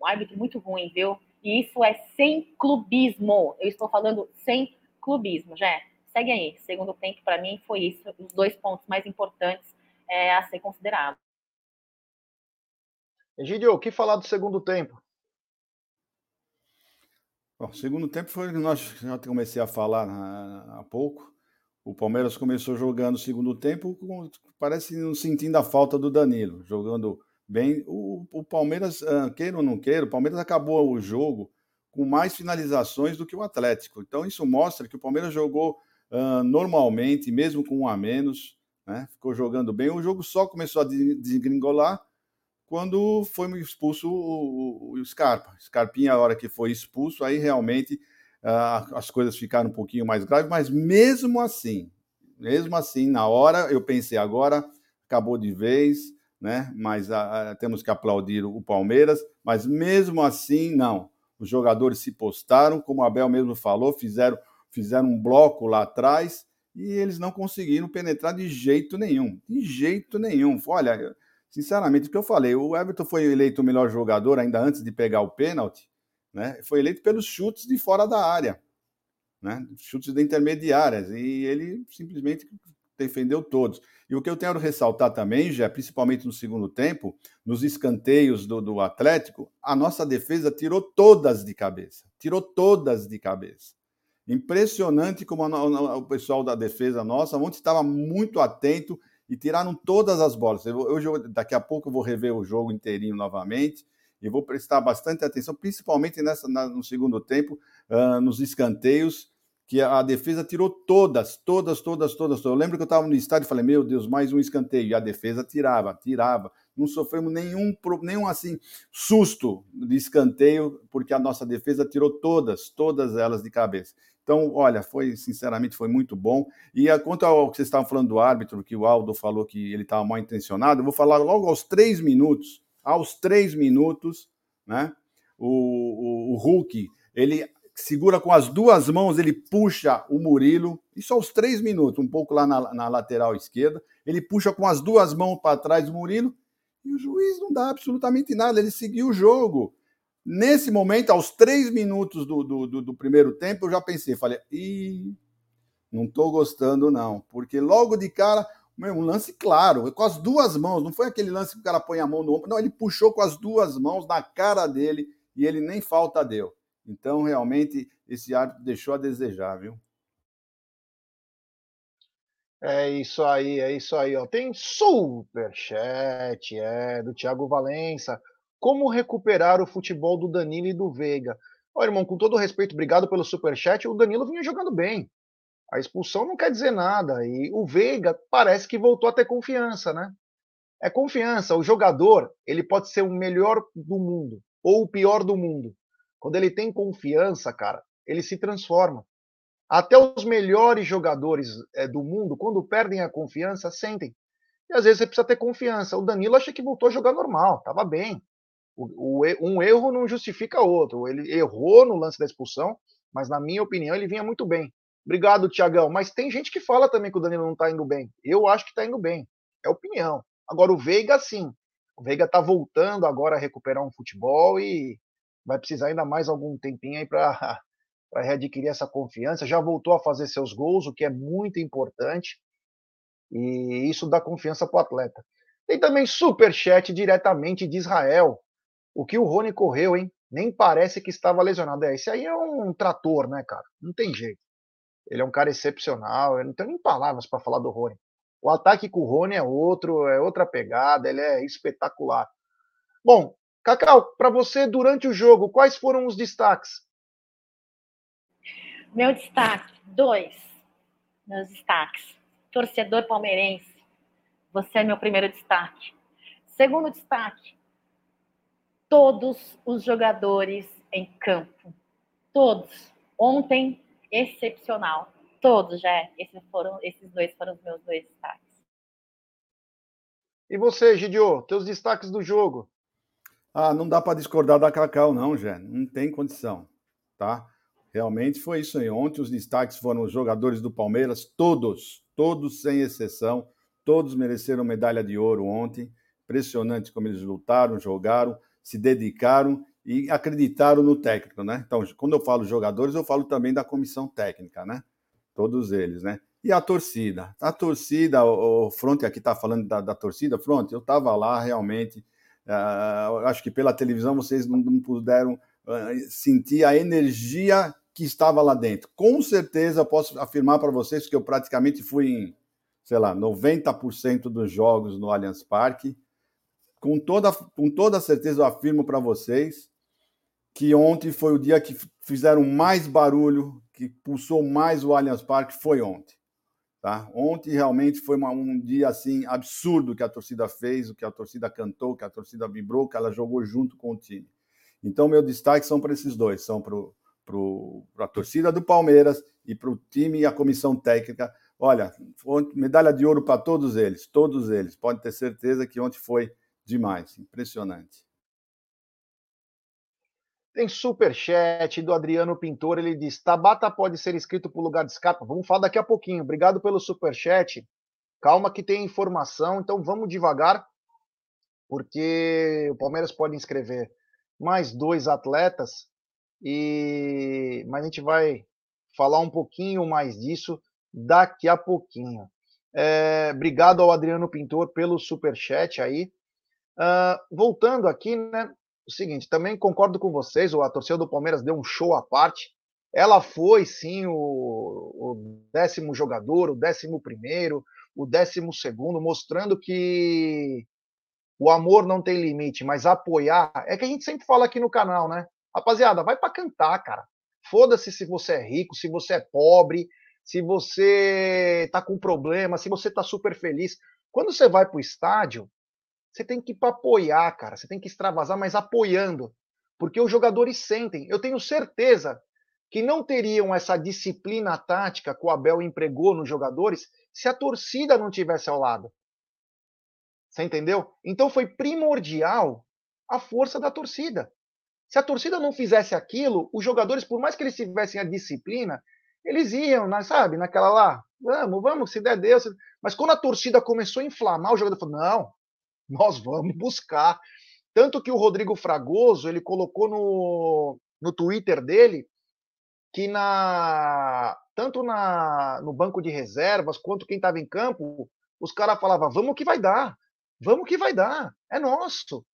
um árbitro muito ruim, viu? E isso é sem clubismo. Eu estou falando sem clubismo, já. Segue aí. Segundo tempo, para mim, foi isso, os dois pontos mais importantes é, a ser considerado. Egidio, o que falar do segundo tempo? O segundo tempo foi que nós já comecei a falar há pouco. O Palmeiras começou jogando o segundo tempo, parece não sentindo a falta do Danilo, jogando bem. O, o Palmeiras, uh, queira ou não queira, o Palmeiras acabou o jogo com mais finalizações do que o Atlético. Então isso mostra que o Palmeiras jogou uh, normalmente, mesmo com um a menos, né? ficou jogando bem. O jogo só começou a desgringolar quando foi expulso o, o, Scarpa. Scarpinha, a hora que foi expulso, aí realmente uh, as coisas ficaram um pouquinho mais graves, mas mesmo assim, mesmo assim, na hora eu pensei, agora acabou de vez, né? Mas uh, temos que aplaudir o Palmeiras, mas mesmo assim, não. Os jogadores se postaram, como o Abel mesmo falou, fizeram, fizeram um bloco lá atrás e eles não conseguiram penetrar de jeito nenhum. De jeito nenhum. Olha, sinceramente, o que eu falei, o Everton foi eleito o melhor jogador ainda antes de pegar o pênalti, né? Foi eleito pelos chutes de fora da área, né? Chutes de intermediárias e ele simplesmente defendeu todos. E o que eu tenho a ressaltar também, já principalmente no segundo tempo, nos escanteios do, do Atlético, a nossa defesa tirou todas de cabeça, tirou todas de cabeça. Impressionante como a, a, o pessoal da defesa nossa ontem estava muito atento e tiraram todas as bolas. Eu, hoje, daqui a pouco, eu vou rever o jogo inteirinho novamente e vou prestar bastante atenção, principalmente nessa, na, no segundo tempo, uh, nos escanteios, que a defesa tirou todas, todas, todas, todas, todas. Eu lembro que eu estava no estádio e falei, meu Deus, mais um escanteio. E a defesa tirava, tirava. Não sofremos nenhum, nenhum assim, susto de escanteio, porque a nossa defesa tirou todas, todas elas de cabeça. Então, olha, foi, sinceramente, foi muito bom. E a, quanto ao que vocês estavam falando do árbitro, que o Aldo falou que ele estava mal intencionado, eu vou falar logo aos três minutos. Aos três minutos, né? O, o, o Hulk, ele segura com as duas mãos, ele puxa o Murilo, isso aos três minutos, um pouco lá na, na lateral esquerda. Ele puxa com as duas mãos para trás o Murilo e o juiz não dá absolutamente nada, ele seguiu o jogo. Nesse momento, aos três minutos do, do, do, do primeiro tempo, eu já pensei, falei, ih, não estou gostando não, porque logo de cara, um lance claro, com as duas mãos, não foi aquele lance que o cara põe a mão no ombro, não, ele puxou com as duas mãos na cara dele e ele nem falta deu. Então, realmente, esse árbitro deixou a desejar, viu? É isso aí, é isso aí, ó. Tem superchat, é, do Thiago Valença. Como recuperar o futebol do Danilo e do Veiga? Ó, irmão, com todo respeito, obrigado pelo superchat. O Danilo vinha jogando bem. A expulsão não quer dizer nada. E o Veiga parece que voltou a ter confiança, né? É confiança. O jogador, ele pode ser o melhor do mundo ou o pior do mundo. Quando ele tem confiança, cara, ele se transforma. Até os melhores jogadores é, do mundo, quando perdem a confiança, sentem. E às vezes você precisa ter confiança. O Danilo achei que voltou a jogar normal, estava bem. O, o, um erro não justifica outro. Ele errou no lance da expulsão, mas na minha opinião ele vinha muito bem. Obrigado, Tiagão. Mas tem gente que fala também que o Danilo não está indo bem. Eu acho que está indo bem. É opinião. Agora o Veiga, sim. O Veiga está voltando agora a recuperar um futebol e vai precisar ainda mais algum tempinho aí para readquirir essa confiança. Já voltou a fazer seus gols, o que é muito importante. E isso dá confiança para o atleta. Tem também super chat diretamente de Israel. O que o Rony correu, hein? Nem parece que estava lesionado. É, esse aí é um trator, né, cara? Não tem jeito. Ele é um cara excepcional. Eu não tenho nem palavras para falar do Rony. O ataque com o Rony é outro, é outra pegada, ele é espetacular. Bom, Cacau, para você, durante o jogo, quais foram os destaques? Meu destaque, dois. Meus destaques. Torcedor palmeirense, você é meu primeiro destaque. Segundo destaque, todos os jogadores em campo. Todos. Ontem, excepcional. Todos, já. Esses, foram, esses dois foram os meus dois destaques. E você, Gidio, teus destaques do jogo? Ah, não dá para discordar da Cacau, não, Jé. Não tem condição, tá? Realmente foi isso aí. Ontem os destaques foram os jogadores do Palmeiras, todos, todos sem exceção, todos mereceram medalha de ouro ontem. Impressionante como eles lutaram, jogaram, se dedicaram e acreditaram no técnico, né? Então, quando eu falo jogadores, eu falo também da comissão técnica, né? Todos eles, né? E a torcida. A torcida, o, Fronte aqui está falando da, da, torcida. Fronte, eu estava lá realmente. Uh, acho que pela televisão vocês não, não puderam uh, sentir a energia que estava lá dentro. Com certeza, posso afirmar para vocês que eu praticamente fui em, sei lá, 90% dos jogos no Allianz Parque. Com toda, com toda certeza, eu afirmo para vocês que ontem foi o dia que fizeram mais barulho, que pulsou mais o Allianz Parque, foi ontem. Tá? Ontem realmente foi uma, um dia assim absurdo que a torcida fez, o que a torcida cantou, que a torcida vibrou, que ela jogou junto com o time. Então, meu destaque são para esses dois, são para a torcida do Palmeiras e para o time e a comissão técnica. Olha, medalha de ouro para todos eles, todos eles. Pode ter certeza que ontem foi demais, impressionante. Tem superchat do Adriano Pintor, ele diz: Tabata pode ser escrito por lugar de escapa. Vamos falar daqui a pouquinho. Obrigado pelo superchat. Calma que tem informação, então vamos devagar, porque o Palmeiras pode inscrever mais dois atletas e mas a gente vai falar um pouquinho mais disso daqui a pouquinho. É, obrigado ao Adriano Pintor pelo super chat aí. Uh, voltando aqui, né? O seguinte, também concordo com vocês. A torcida do Palmeiras deu um show à parte. Ela foi sim o, o décimo jogador, o décimo primeiro, o décimo segundo, mostrando que o amor não tem limite, mas apoiar é que a gente sempre fala aqui no canal, né? Rapaziada, vai para cantar, cara. Foda-se se você é rico, se você é pobre, se você tá com problema, se você tá super feliz. Quando você vai pro estádio, você tem que ir para apoiar, cara. Você tem que extravasar, mas apoiando. Porque os jogadores sentem. Eu tenho certeza que não teriam essa disciplina tática que o Abel empregou nos jogadores se a torcida não tivesse ao lado. Você entendeu? Então foi primordial a força da torcida. Se a torcida não fizesse aquilo, os jogadores, por mais que eles tivessem a disciplina, eles iam, sabe, naquela lá, vamos, vamos, se der Deus. Mas quando a torcida começou a inflamar, o jogador falou: não, nós vamos buscar. Tanto que o Rodrigo Fragoso, ele colocou no, no Twitter dele que na tanto na, no banco de reservas quanto quem estava em campo, os caras falavam: vamos que vai dar, vamos que vai dar, é nosso.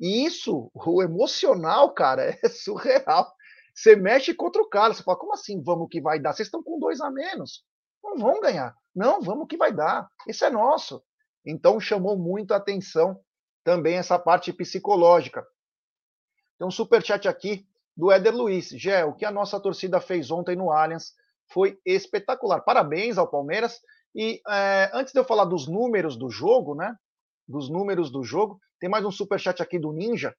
E isso, o emocional, cara, é surreal. Você mexe contra o cara, você fala, como assim vamos que vai dar? Vocês estão com dois a menos. Não vão ganhar. Não, vamos que vai dar. Isso é nosso. Então chamou muito a atenção também essa parte psicológica. Tem um superchat aqui do Éder Luiz. Gé, o que a nossa torcida fez ontem no Allianz foi espetacular. Parabéns ao Palmeiras. E é, antes de eu falar dos números do jogo, né? Dos números do jogo, tem mais um superchat aqui do Ninja.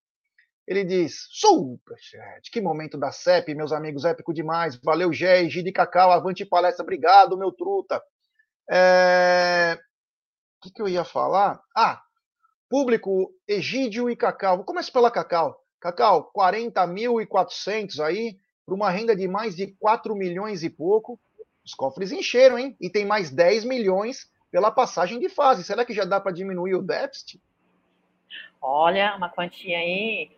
Ele diz: Superchat, que momento da CEP, meus amigos, épico demais. Valeu, Gé, Gide Cacau, avante palestra, obrigado, meu truta. É... O que, que eu ia falar? Ah, público Egídio e Cacau. Vou começar pela Cacau. Cacau, 40.400 aí, para uma renda de mais de 4 milhões e pouco. Os cofres encheram, hein? E tem mais 10 milhões pela passagem de fase. Será que já dá para diminuir o déficit? Olha, uma quantia aí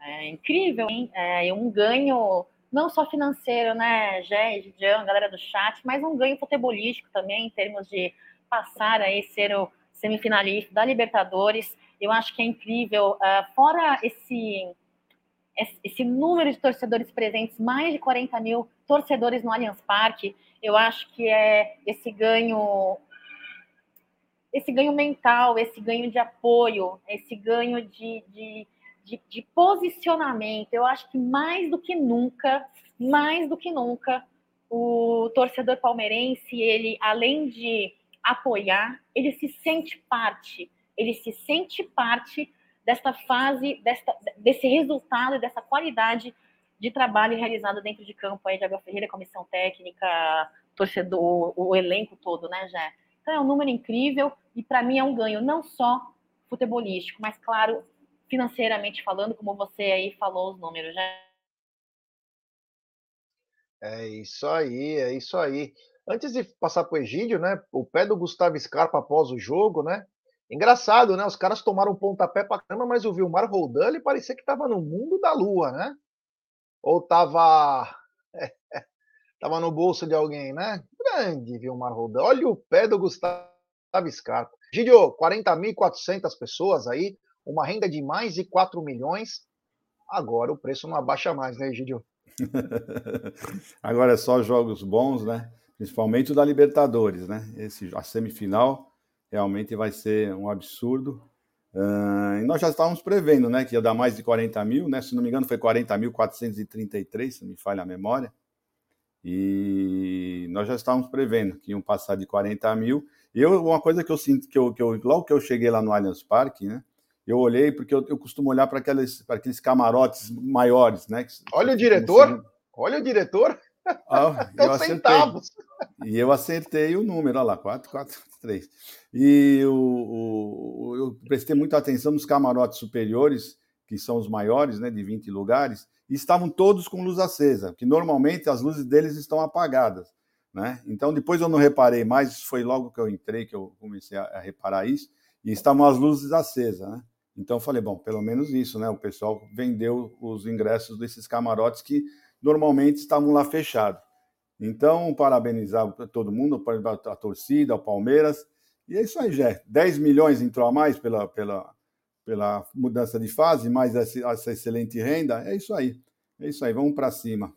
é, incrível, hein? É, um ganho não só financeiro, né, Gé, Gidian, galera do chat, mas um ganho futebolístico também, em termos de passar aí, ser o semifinalista da Libertadores. Eu acho que é incrível. Uh, fora esse, esse número de torcedores presentes, mais de 40 mil torcedores no Allianz Parque, eu acho que é esse ganho esse ganho mental, esse ganho de apoio, esse ganho de, de, de, de, posicionamento. Eu acho que mais do que nunca, mais do que nunca, o torcedor palmeirense, ele, além de apoiar, ele se sente parte, ele se sente parte desta fase, desta, desse resultado, dessa qualidade de trabalho realizado dentro de campo aí de Abel Ferreira, comissão técnica, torcedor, o, o elenco todo, né, Jé? Então é um número incrível e para mim é um ganho não só futebolístico, mas claro, financeiramente falando, como você aí falou os números, né? É isso aí, é isso aí. Antes de passar para o Egídio, né? O pé do Gustavo Scarpa após o jogo, né? Engraçado, né? Os caras tomaram pontapé pra caramba, mas o Vilmar Roldan, ele parecia que estava no mundo da lua, né? Ou estava tava no bolso de alguém, né? Grande Vilmar Roldan. Olha o pé do Gustavo Scarpa. Gidio, 40.400 pessoas aí, uma renda de mais de 4 milhões. Agora o preço não abaixa mais, né, Gidio? Agora é só jogos bons, né? Principalmente o da Libertadores, né? Esse, a semifinal realmente vai ser um absurdo. Uh, e nós já estávamos prevendo, né, que ia dar mais de 40 mil, né? Se não me engano, foi 40.433, se não me falha a memória. E nós já estávamos prevendo que iam passar de 40 mil. E eu, uma coisa que eu sinto, que eu, que eu, logo que eu cheguei lá no Allianz Parque, né? Eu olhei, porque eu, eu costumo olhar para aqueles, aqueles camarotes maiores, né? Olha o diretor! Olha o diretor! Ah, eu acertei. E eu acertei o número, olha lá, 443. E o, o, eu prestei muita atenção nos camarotes superiores, que são os maiores, né, de 20 lugares, e estavam todos com luz acesa, que normalmente as luzes deles estão apagadas. Né? Então, depois eu não reparei mais, foi logo que eu entrei que eu comecei a, a reparar isso, e estavam as luzes acesas. Né? Então, eu falei, bom, pelo menos isso, né? O pessoal vendeu os ingressos desses camarotes que normalmente estavam lá fechados. Então, parabenizar todo mundo, a torcida, ao Palmeiras. E é isso aí, Jé. 10 milhões entrou a mais pela, pela, pela mudança de fase, mais essa, essa excelente renda. É isso aí. É isso aí, vamos para cima.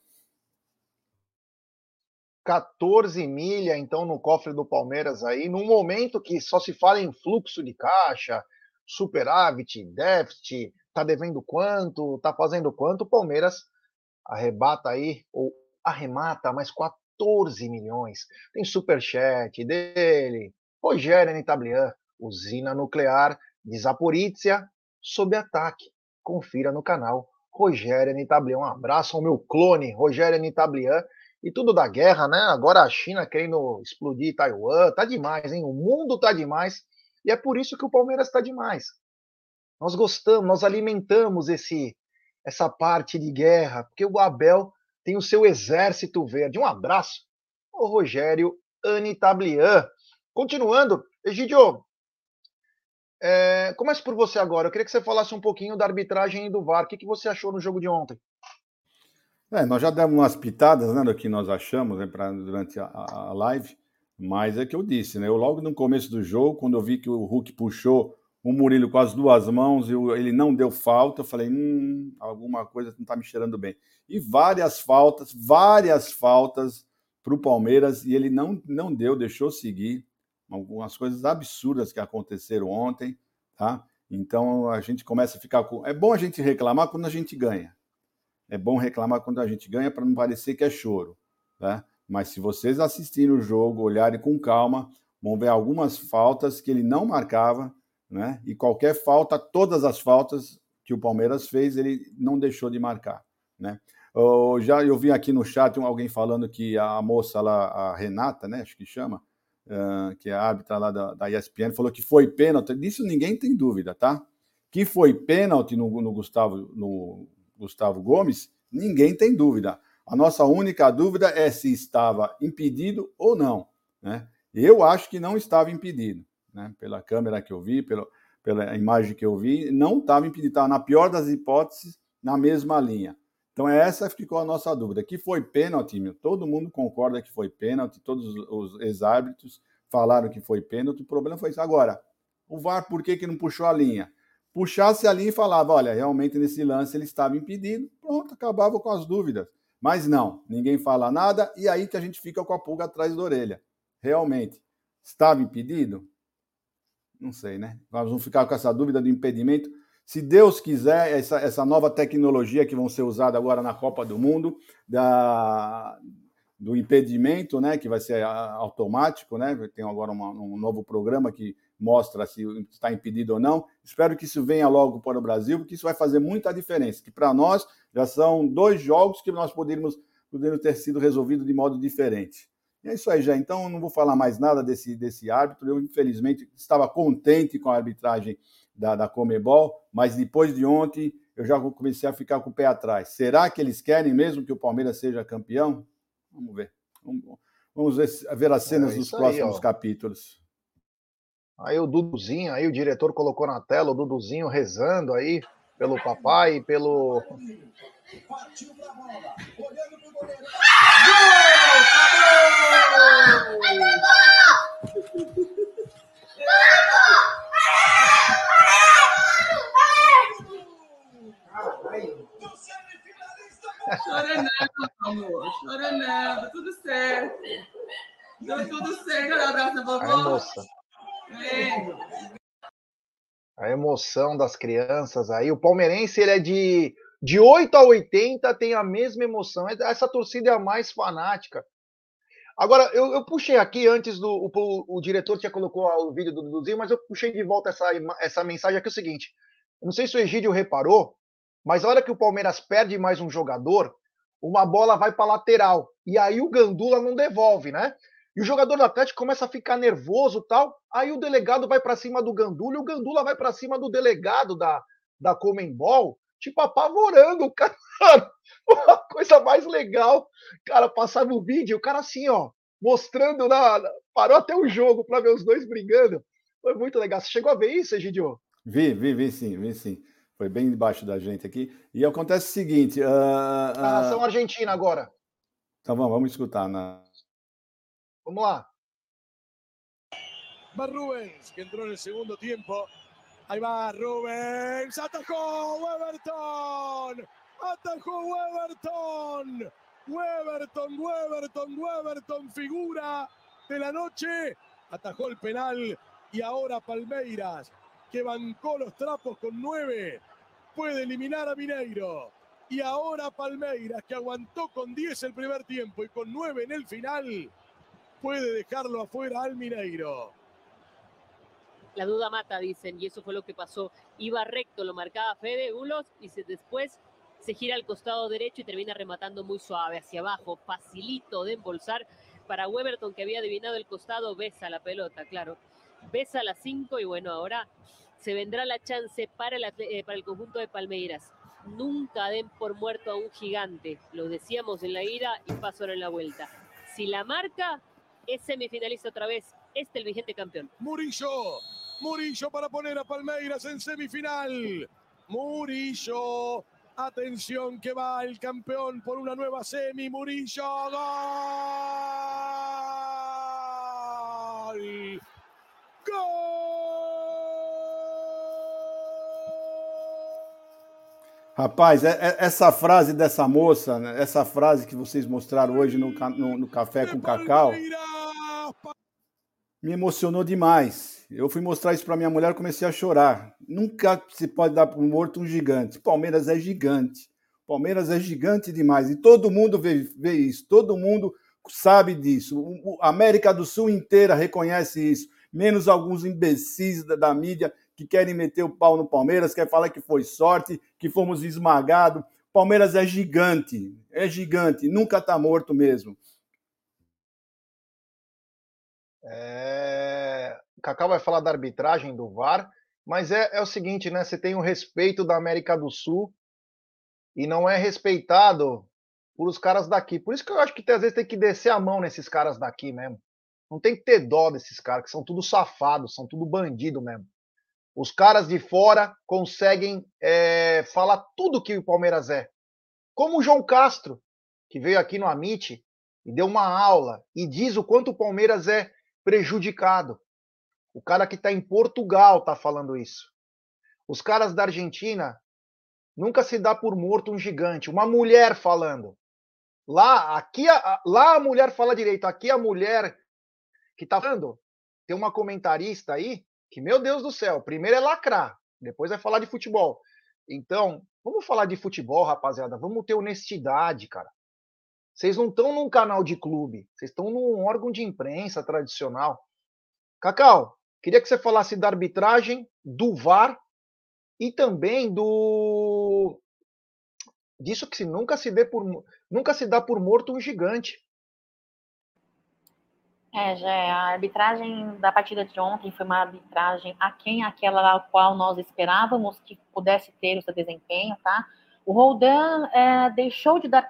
14 milha, então, no cofre do Palmeiras aí, num momento que só se fala em fluxo de caixa, superávit, déficit, tá devendo quanto, tá fazendo quanto, o Palmeiras arrebata aí, ou arremata mais 14 milhões. Tem superchat dele, Rogério Nitablian, usina nuclear de Zaporizhia sob ataque. Confira no canal Rogério Nitablian. Um abraço ao meu clone, Rogério Nitablian. E tudo da guerra, né? Agora a China querendo explodir Taiwan. Tá demais, hein? O mundo tá demais. E é por isso que o Palmeiras está demais. Nós gostamos, nós alimentamos esse essa parte de guerra, porque o Abel tem o seu exército verde. Um abraço ao Rogério Anitablian. Continuando, Egidio, é, começo por você agora. Eu queria que você falasse um pouquinho da arbitragem e do VAR. O que, que você achou no jogo de ontem? É, nós já demos umas pitadas né, do que nós achamos né, pra, durante a, a, live, mas é que eu disse, né? Eu logo no começo do jogo, quando eu vi que o Hulk puxou o Murilo com as duas mãos, eu, ele não deu falta. Eu falei, hum, alguma coisa não está me cheirando bem. E várias faltas, várias faltas para o Palmeiras, e ele não, não deu, deixou seguir. Algumas coisas absurdas que aconteceram ontem, tá? Então a gente começa a ficar com. É bom a gente reclamar quando a gente ganha. É bom reclamar quando a gente ganha para não parecer que é choro, tá? Mas se vocês assistirem o jogo, olharem com calma, vão ver algumas faltas que ele não marcava né? E qualquer falta, todas as faltas que o Palmeiras fez, ele não deixou de marcar, né? Eu já eu vi aqui no chat alguém falando que a moça lá, a Renata, né, acho que chama, uh, que é a árbitra lá da, da ESPN, falou que foi pênalti. Disso ninguém tem dúvida, tá? Que foi pênalti no, no, Gustavo, no Gustavo Gomes, ninguém tem dúvida. A nossa única dúvida é se estava impedido ou não. Né? Eu acho que não estava impedido né? pela câmera que eu vi, pela, pela imagem que eu vi, não estava impedido, estava na pior das hipóteses, na mesma linha. Então, é essa ficou a nossa dúvida. Que foi pênalti, meu. todo mundo concorda que foi pênalti, todos os ex-árbitros falaram que foi pênalti, o problema foi isso. Agora, o VAR, por que, que não puxou a linha? Puxasse a linha e falava, olha, realmente nesse lance ele estava impedido, pronto, acabava com as dúvidas. Mas não, ninguém fala nada, e aí que a gente fica com a pulga atrás da orelha. Realmente, estava impedido? Não sei, né? Vamos ficar com essa dúvida do impedimento. Se Deus quiser, essa, essa nova tecnologia que vão ser usada agora na Copa do Mundo, da, do impedimento, né, que vai ser automático, né? Tem agora uma, um novo programa que mostra se está impedido ou não. Espero que isso venha logo para o Brasil, porque isso vai fazer muita diferença. Que para nós já são dois jogos que nós poderíamos, poderíamos ter sido resolvidos de modo diferente. E é isso aí, já. Então, não vou falar mais nada desse, desse árbitro. Eu, infelizmente, estava contente com a arbitragem da, da Comebol, mas depois de ontem eu já comecei a ficar com o pé atrás. Será que eles querem mesmo que o Palmeiras seja campeão? Vamos ver. Vamos, vamos ver, ver as cenas é dos próximos aí, capítulos. Aí o Duduzinho, aí o diretor colocou na tela o Duduzinho rezando aí pelo papai e pelo. Partiu pra bola, olhando pro goleiro. Chora não, emoção das crianças aí. O palmeirense, ele é de, de 8 a 80, tem a mesma emoção. Essa torcida é a mais fanática. Agora, eu, eu puxei aqui antes do. O, o, diretor tinha colocou o vídeo do Duduzinho, mas eu puxei de volta essa, essa mensagem aqui: é o seguinte. Não sei se o Egídio reparou, mas a hora que o Palmeiras perde mais um jogador, uma bola vai para lateral. E aí o Gandula não devolve, né? E o jogador do Atlético começa a ficar nervoso tal. Aí o delegado vai para cima do Gandula e o Gandula vai para cima do delegado da, da Comembol, tipo apavorando o cara. Uma coisa mais legal. Cara, passava o vídeo, o cara assim, ó, mostrando na. Parou até o jogo para ver os dois brigando. Foi muito legal. Você chegou a ver isso, Egidio? Vi, vi, vi sim, vi sim. Foi bem debaixo da gente aqui. E acontece o seguinte. Uh, uh... A nação argentina agora. Então vamos, vamos escutar. Na... Vamos lá. Va Rubens, que entró en el segundo tiempo. Ahí va Rubens. Atajó Weberton. Atajó Weberton. Weberton, Weberton, Weberton, figura de la noche. Atajó el penal. Y ahora Palmeiras que bancó los trapos con nueve, puede eliminar a Mineiro. Y ahora Palmeiras, que aguantó con 10 el primer tiempo y con 9 en el final, puede dejarlo afuera al Mineiro. La duda mata, dicen, y eso fue lo que pasó. Iba recto, lo marcaba Fede Gulos y después se gira al costado derecho y termina rematando muy suave hacia abajo, facilito de embolsar para Weberton que había adivinado el costado, besa la pelota, claro besa las 5 y bueno, ahora se vendrá la chance para el, eh, para el conjunto de Palmeiras. Nunca den por muerto a un gigante, lo decíamos en la ida y paso ahora en la vuelta. Si la marca, es semifinalista otra vez, este el vigente campeón. Murillo, Murillo para poner a Palmeiras en semifinal. Murillo, atención que va el campeón por una nueva semi. Murillo, gol. Rapaz, é, é, essa frase dessa moça, né, essa frase que vocês mostraram hoje no, no, no Café com Cacau, me emocionou demais. Eu fui mostrar isso para minha mulher comecei a chorar. Nunca se pode dar para um morto um gigante. Palmeiras é gigante. Palmeiras é gigante demais. E todo mundo vê, vê isso. Todo mundo sabe disso. A América do Sul inteira reconhece isso. Menos alguns imbecis da, da mídia que querem meter o pau no Palmeiras, quer falar que foi sorte, que fomos esmagados. Palmeiras é gigante, é gigante, nunca está morto mesmo. É... Cacau vai falar da arbitragem do VAR, mas é, é o seguinte, né? Você tem o respeito da América do Sul e não é respeitado por os caras daqui. Por isso que eu acho que às vezes tem que descer a mão nesses caras daqui mesmo. Não tem que ter dó desses caras, que são tudo safados, são tudo bandido mesmo. Os caras de fora conseguem é, falar tudo que o Palmeiras é. Como o João Castro, que veio aqui no Amit e deu uma aula e diz o quanto o Palmeiras é prejudicado. O cara que está em Portugal está falando isso. Os caras da Argentina nunca se dá por morto um gigante. Uma mulher falando. Lá, aqui, lá a mulher fala direito. Aqui a mulher que está falando. Tem uma comentarista aí que, meu Deus do céu, primeiro é lacrar, depois é falar de futebol. Então, vamos falar de futebol, rapaziada. Vamos ter honestidade, cara. Vocês não estão num canal de clube, vocês estão num órgão de imprensa tradicional. Cacau, queria que você falasse da arbitragem, do VAR e também do disso que nunca se por nunca se dá por morto um gigante. É, já é. a arbitragem da partida de ontem foi uma arbitragem aquém aquela a qual nós esperávamos que pudesse ter o seu desempenho, tá? O Roldan é, deixou de dar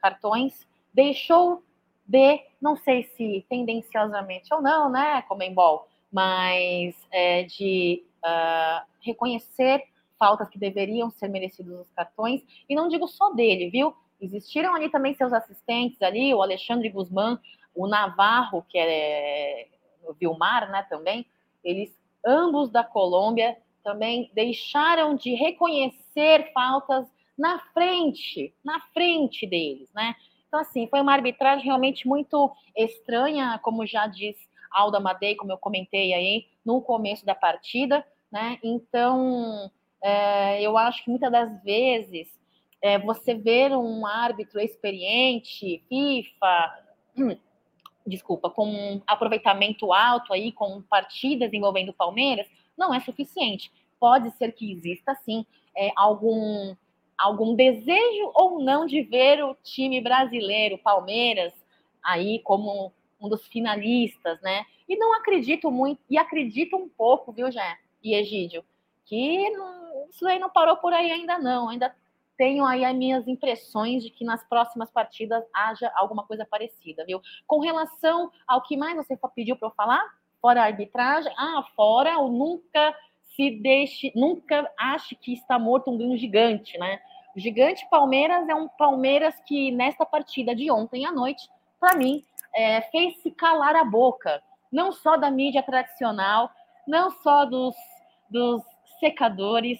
cartões, deixou de, não sei se tendenciosamente ou não, né, Comembol, mas é, de uh, reconhecer faltas que deveriam ser merecidos os cartões, e não digo só dele, viu? Existiram ali também seus assistentes ali, o Alexandre Guzmán, o Navarro, que é o Vilmar, né, também, eles ambos da Colômbia também deixaram de reconhecer faltas na frente, na frente deles, né? Então, assim, foi uma arbitragem realmente muito estranha, como já disse Alda Madei, como eu comentei aí no começo da partida, né? Então, é, eu acho que muitas das vezes é, você ver um árbitro experiente, FIFA, desculpa, com um aproveitamento alto aí, com partidas envolvendo o Palmeiras, não é suficiente. Pode ser que exista, sim, é, algum algum desejo ou não de ver o time brasileiro, Palmeiras, aí como um dos finalistas, né? E não acredito muito, e acredito um pouco, viu, Jé e Egídio, que não, isso aí não parou por aí ainda não, ainda tenho aí as minhas impressões de que nas próximas partidas haja alguma coisa parecida, viu? Com relação ao que mais você pediu para eu falar, fora a arbitragem, ah, fora o nunca se deixe, nunca ache que está morto um gigante, né? O gigante Palmeiras é um Palmeiras que, nesta partida de ontem à noite, para mim, é, fez se calar a boca, não só da mídia tradicional, não só dos, dos secadores,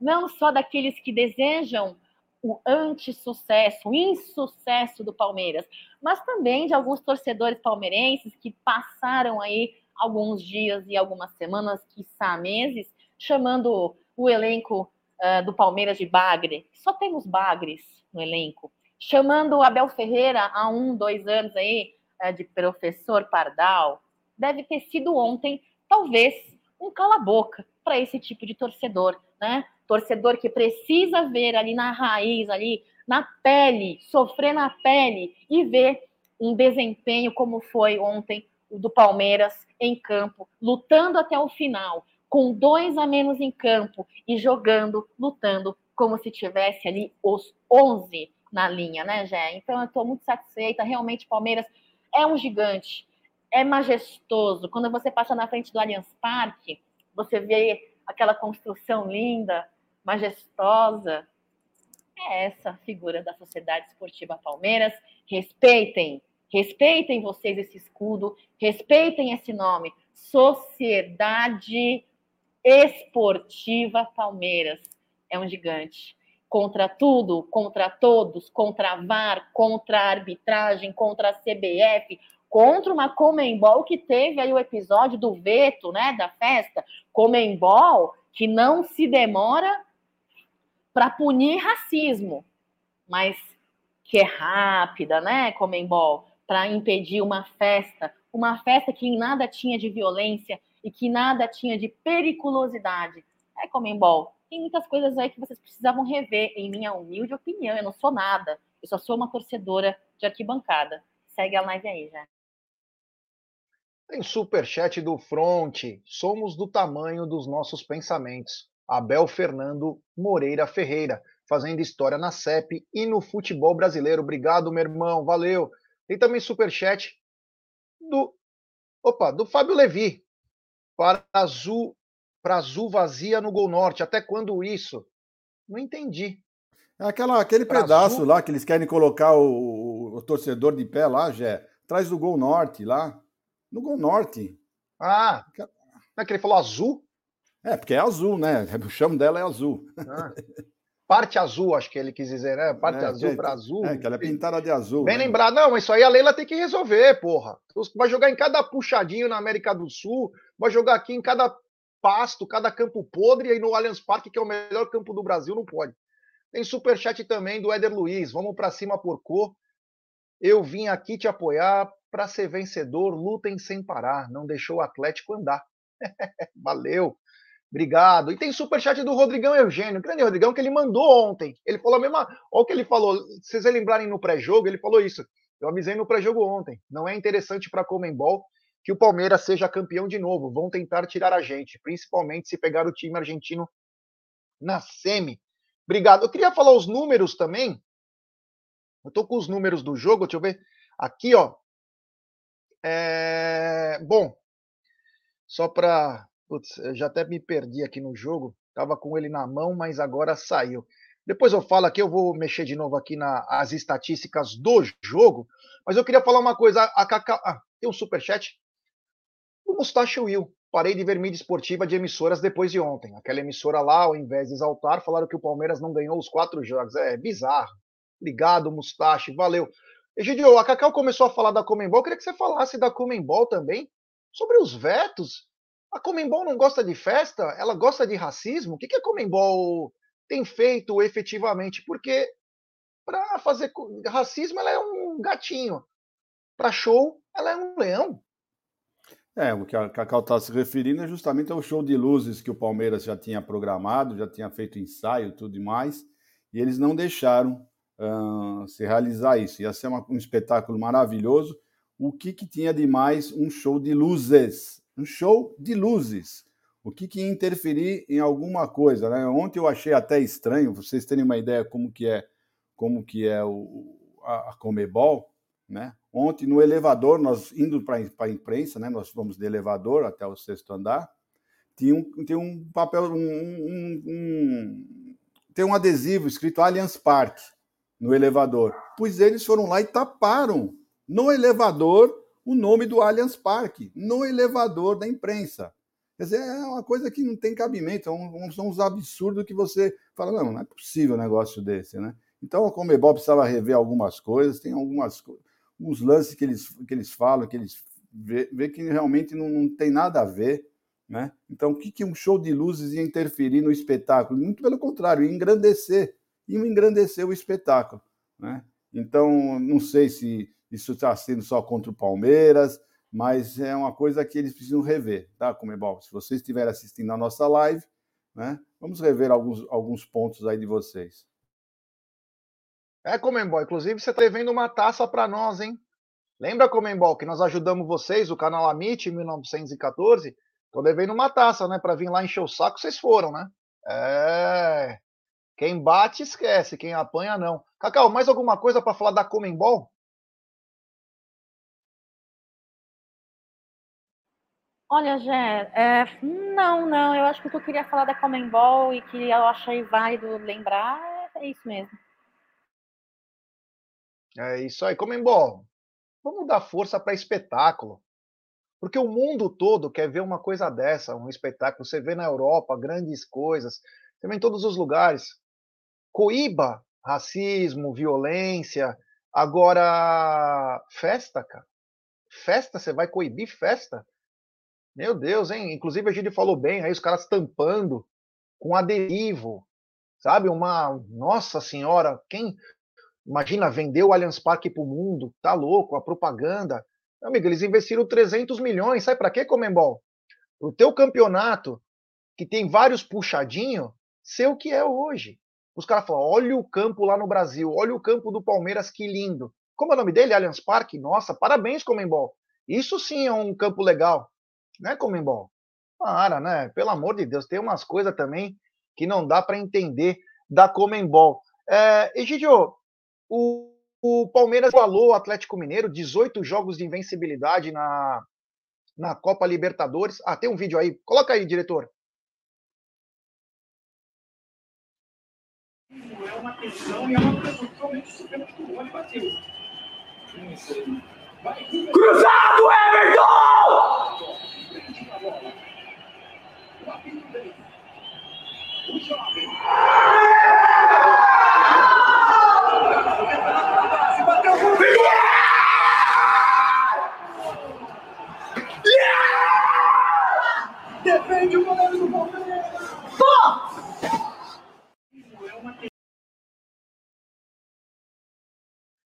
não só daqueles que desejam o anti-sucesso, o insucesso do Palmeiras, mas também de alguns torcedores palmeirenses que passaram aí alguns dias e algumas semanas, quiçá meses, chamando o elenco uh, do Palmeiras de Bagre. Só temos Bagres no elenco. Chamando o Abel Ferreira há um, dois anos aí uh, de professor Pardal. Deve ter sido ontem, talvez, um cala-boca para esse tipo de torcedor, né? Torcedor que precisa ver ali na raiz, ali na pele, sofrer na pele e ver um desempenho como foi ontem o do Palmeiras em campo, lutando até o final, com dois a menos em campo e jogando, lutando, como se tivesse ali os 11 na linha, né, Jé? Então eu estou muito satisfeita. Realmente, Palmeiras é um gigante, é majestoso. Quando você passa na frente do Allianz Parque, você vê aquela construção linda, majestosa. É essa figura da Sociedade Esportiva Palmeiras. Respeitem, respeitem vocês esse escudo, respeitem esse nome. Sociedade Esportiva Palmeiras é um gigante. Contra tudo, contra todos, contra a VAR, contra a arbitragem, contra a CBF, contra uma Comembol que teve aí o episódio do veto, né, da festa. Comembol que não se demora para punir racismo, mas que é rápida, né, Comembol, para impedir uma festa, uma festa que nada tinha de violência, e que nada tinha de periculosidade. É Comembol. Tem muitas coisas aí que vocês precisavam rever, em minha humilde opinião. Eu não sou nada. Eu só sou uma torcedora de arquibancada. Segue a live aí, já. Tem superchat do Fronte. Somos do tamanho dos nossos pensamentos. Abel Fernando Moreira Ferreira, fazendo história na CEP e no futebol brasileiro. Obrigado, meu irmão. Valeu. Tem também superchat do. Opa, do Fábio Levi para azul para azul vazia no Gol Norte. Até quando isso? Não entendi. É aquela, aquele pra pedaço azul... lá que eles querem colocar o, o, torcedor de pé lá, Jé, atrás do Gol Norte lá. No Gol Norte. Ah, não é que ele falou azul? É, porque é azul, né? O chão dela é azul. Ah. Parte azul, acho que ele quis dizer, né? Parte é, azul para azul. É, que ela é pintada de azul. Bem né? lembrado. Não, isso aí a Leila tem que resolver, porra. Vai jogar em cada puxadinho na América do Sul, vai jogar aqui em cada pasto, cada campo podre, e aí no Allianz Parque, que é o melhor campo do Brasil, não pode. Tem superchat também do Éder Luiz. Vamos para cima, porcô. Eu vim aqui te apoiar para ser vencedor, lutem sem parar. Não deixou o Atlético andar. Valeu. Obrigado. E tem superchat do Rodrigão Eugênio, grande Rodrigão, que ele mandou ontem. Ele falou a mesma. Olha o que ele falou. Se vocês lembrarem no pré-jogo, ele falou isso. Eu avisei no pré-jogo ontem. Não é interessante para Comembol que o Palmeiras seja campeão de novo. Vão tentar tirar a gente, principalmente se pegar o time argentino na semi. Obrigado. Eu queria falar os números também. Eu tô com os números do jogo, deixa eu ver. Aqui, ó. É... Bom, só para. Putz, eu já até me perdi aqui no jogo. Tava com ele na mão, mas agora saiu. Depois eu falo aqui, eu vou mexer de novo aqui nas estatísticas do jogo. Mas eu queria falar uma coisa. A Cacau. Ah, tem um superchat. O Mustache Will. Parei de ver mídia esportiva de emissoras depois de ontem. Aquela emissora lá, ao invés de exaltar, falaram que o Palmeiras não ganhou os quatro jogos. É bizarro. Obrigado, Mustache. Valeu. Egidio, a Cacau começou a falar da Comembol. Eu queria que você falasse da Comembol também. Sobre os vetos. A Comembol não gosta de festa? Ela gosta de racismo? O que, a Comembol tem feito efetivamente, porque para fazer racismo ela é um gatinho, para show ela é um leão. É, o que a Cacau está se referindo é justamente ao show de luzes que o Palmeiras já tinha programado, já tinha feito ensaio tudo mais, e eles não deixaram uh, se realizar isso. Ia ser uma, um espetáculo maravilhoso. O que, que tinha de mais um show de luzes? Um show de luzes o que, que ia interferir em alguma coisa. Né? Ontem eu achei até estranho, vocês terem uma ideia como que é, como que é o, a, a Comebol. Né? Ontem, no elevador, nós indo para a imprensa, né? nós fomos de elevador até o sexto andar, tinha um, tinha um papel, um, um, um, tem um adesivo escrito Allianz Parque no elevador. Pois eles foram lá e taparam no elevador o nome do Allianz Parque, no elevador da imprensa. Quer dizer, é uma coisa que não tem cabimento, é são uns absurdos que você fala, não, não é possível um negócio desse, né? Então a Comebol precisava rever algumas coisas, tem algumas uns lances que eles, que eles falam, que eles vê, vê que realmente não, não, tem nada a ver, né? Então o que, que um show de luzes ia interferir no espetáculo? Muito pelo contrário, ia engrandecer, ia engrandecer o espetáculo, né? Então não sei se isso está sendo só contra o Palmeiras, mas é uma coisa que eles precisam rever, tá, Comebol? Se vocês estiverem assistindo a nossa live, né, vamos rever alguns, alguns pontos aí de vocês. É, Comembol, inclusive você está devendo uma taça para nós, hein? Lembra, Comembol, que nós ajudamos vocês, o canal Amit, em 1914? Tô devendo uma taça, né? Para vir lá encher o saco, vocês foram, né? É. Quem bate, esquece. Quem apanha, não. Cacau, mais alguma coisa para falar da Comembol? Olha, Gé, é, não, não, eu acho que o que eu queria falar da Comembol e que eu achei válido lembrar é, é isso mesmo. É isso aí, Comembol. Vamos dar força para espetáculo. Porque o mundo todo quer ver uma coisa dessa, um espetáculo. Você vê na Europa grandes coisas, você vê em todos os lugares. Coíba racismo, violência. Agora, festa, cara. Festa, você vai coibir festa? Meu Deus, hein? Inclusive a gente falou bem, aí os caras tampando com adesivo, sabe? Uma, nossa senhora, quem imagina vender o Allianz Parque para o mundo? Tá louco, a propaganda. Meu amigo, eles investiram 300 milhões, sabe para quê, Comembol? O teu campeonato, que tem vários puxadinhos, ser o que é hoje. Os caras falam: olha o campo lá no Brasil, olha o campo do Palmeiras, que lindo. Como é o nome dele? Allianz Parque? Nossa, parabéns, Comembol. Isso sim é um campo legal né, Comembol? Para, né? Pelo amor de Deus, tem umas coisas também que não dá para entender da Comembol. É, Egidio, o, o Palmeiras falou o Atlético Mineiro, 18 jogos de invencibilidade na, na Copa Libertadores. Ah, tem um vídeo aí. Coloca aí, diretor. É uma questão e é uma coisa totalmente super bateu. Cruzado, Everton! Defende o goleiro do Palmeiras!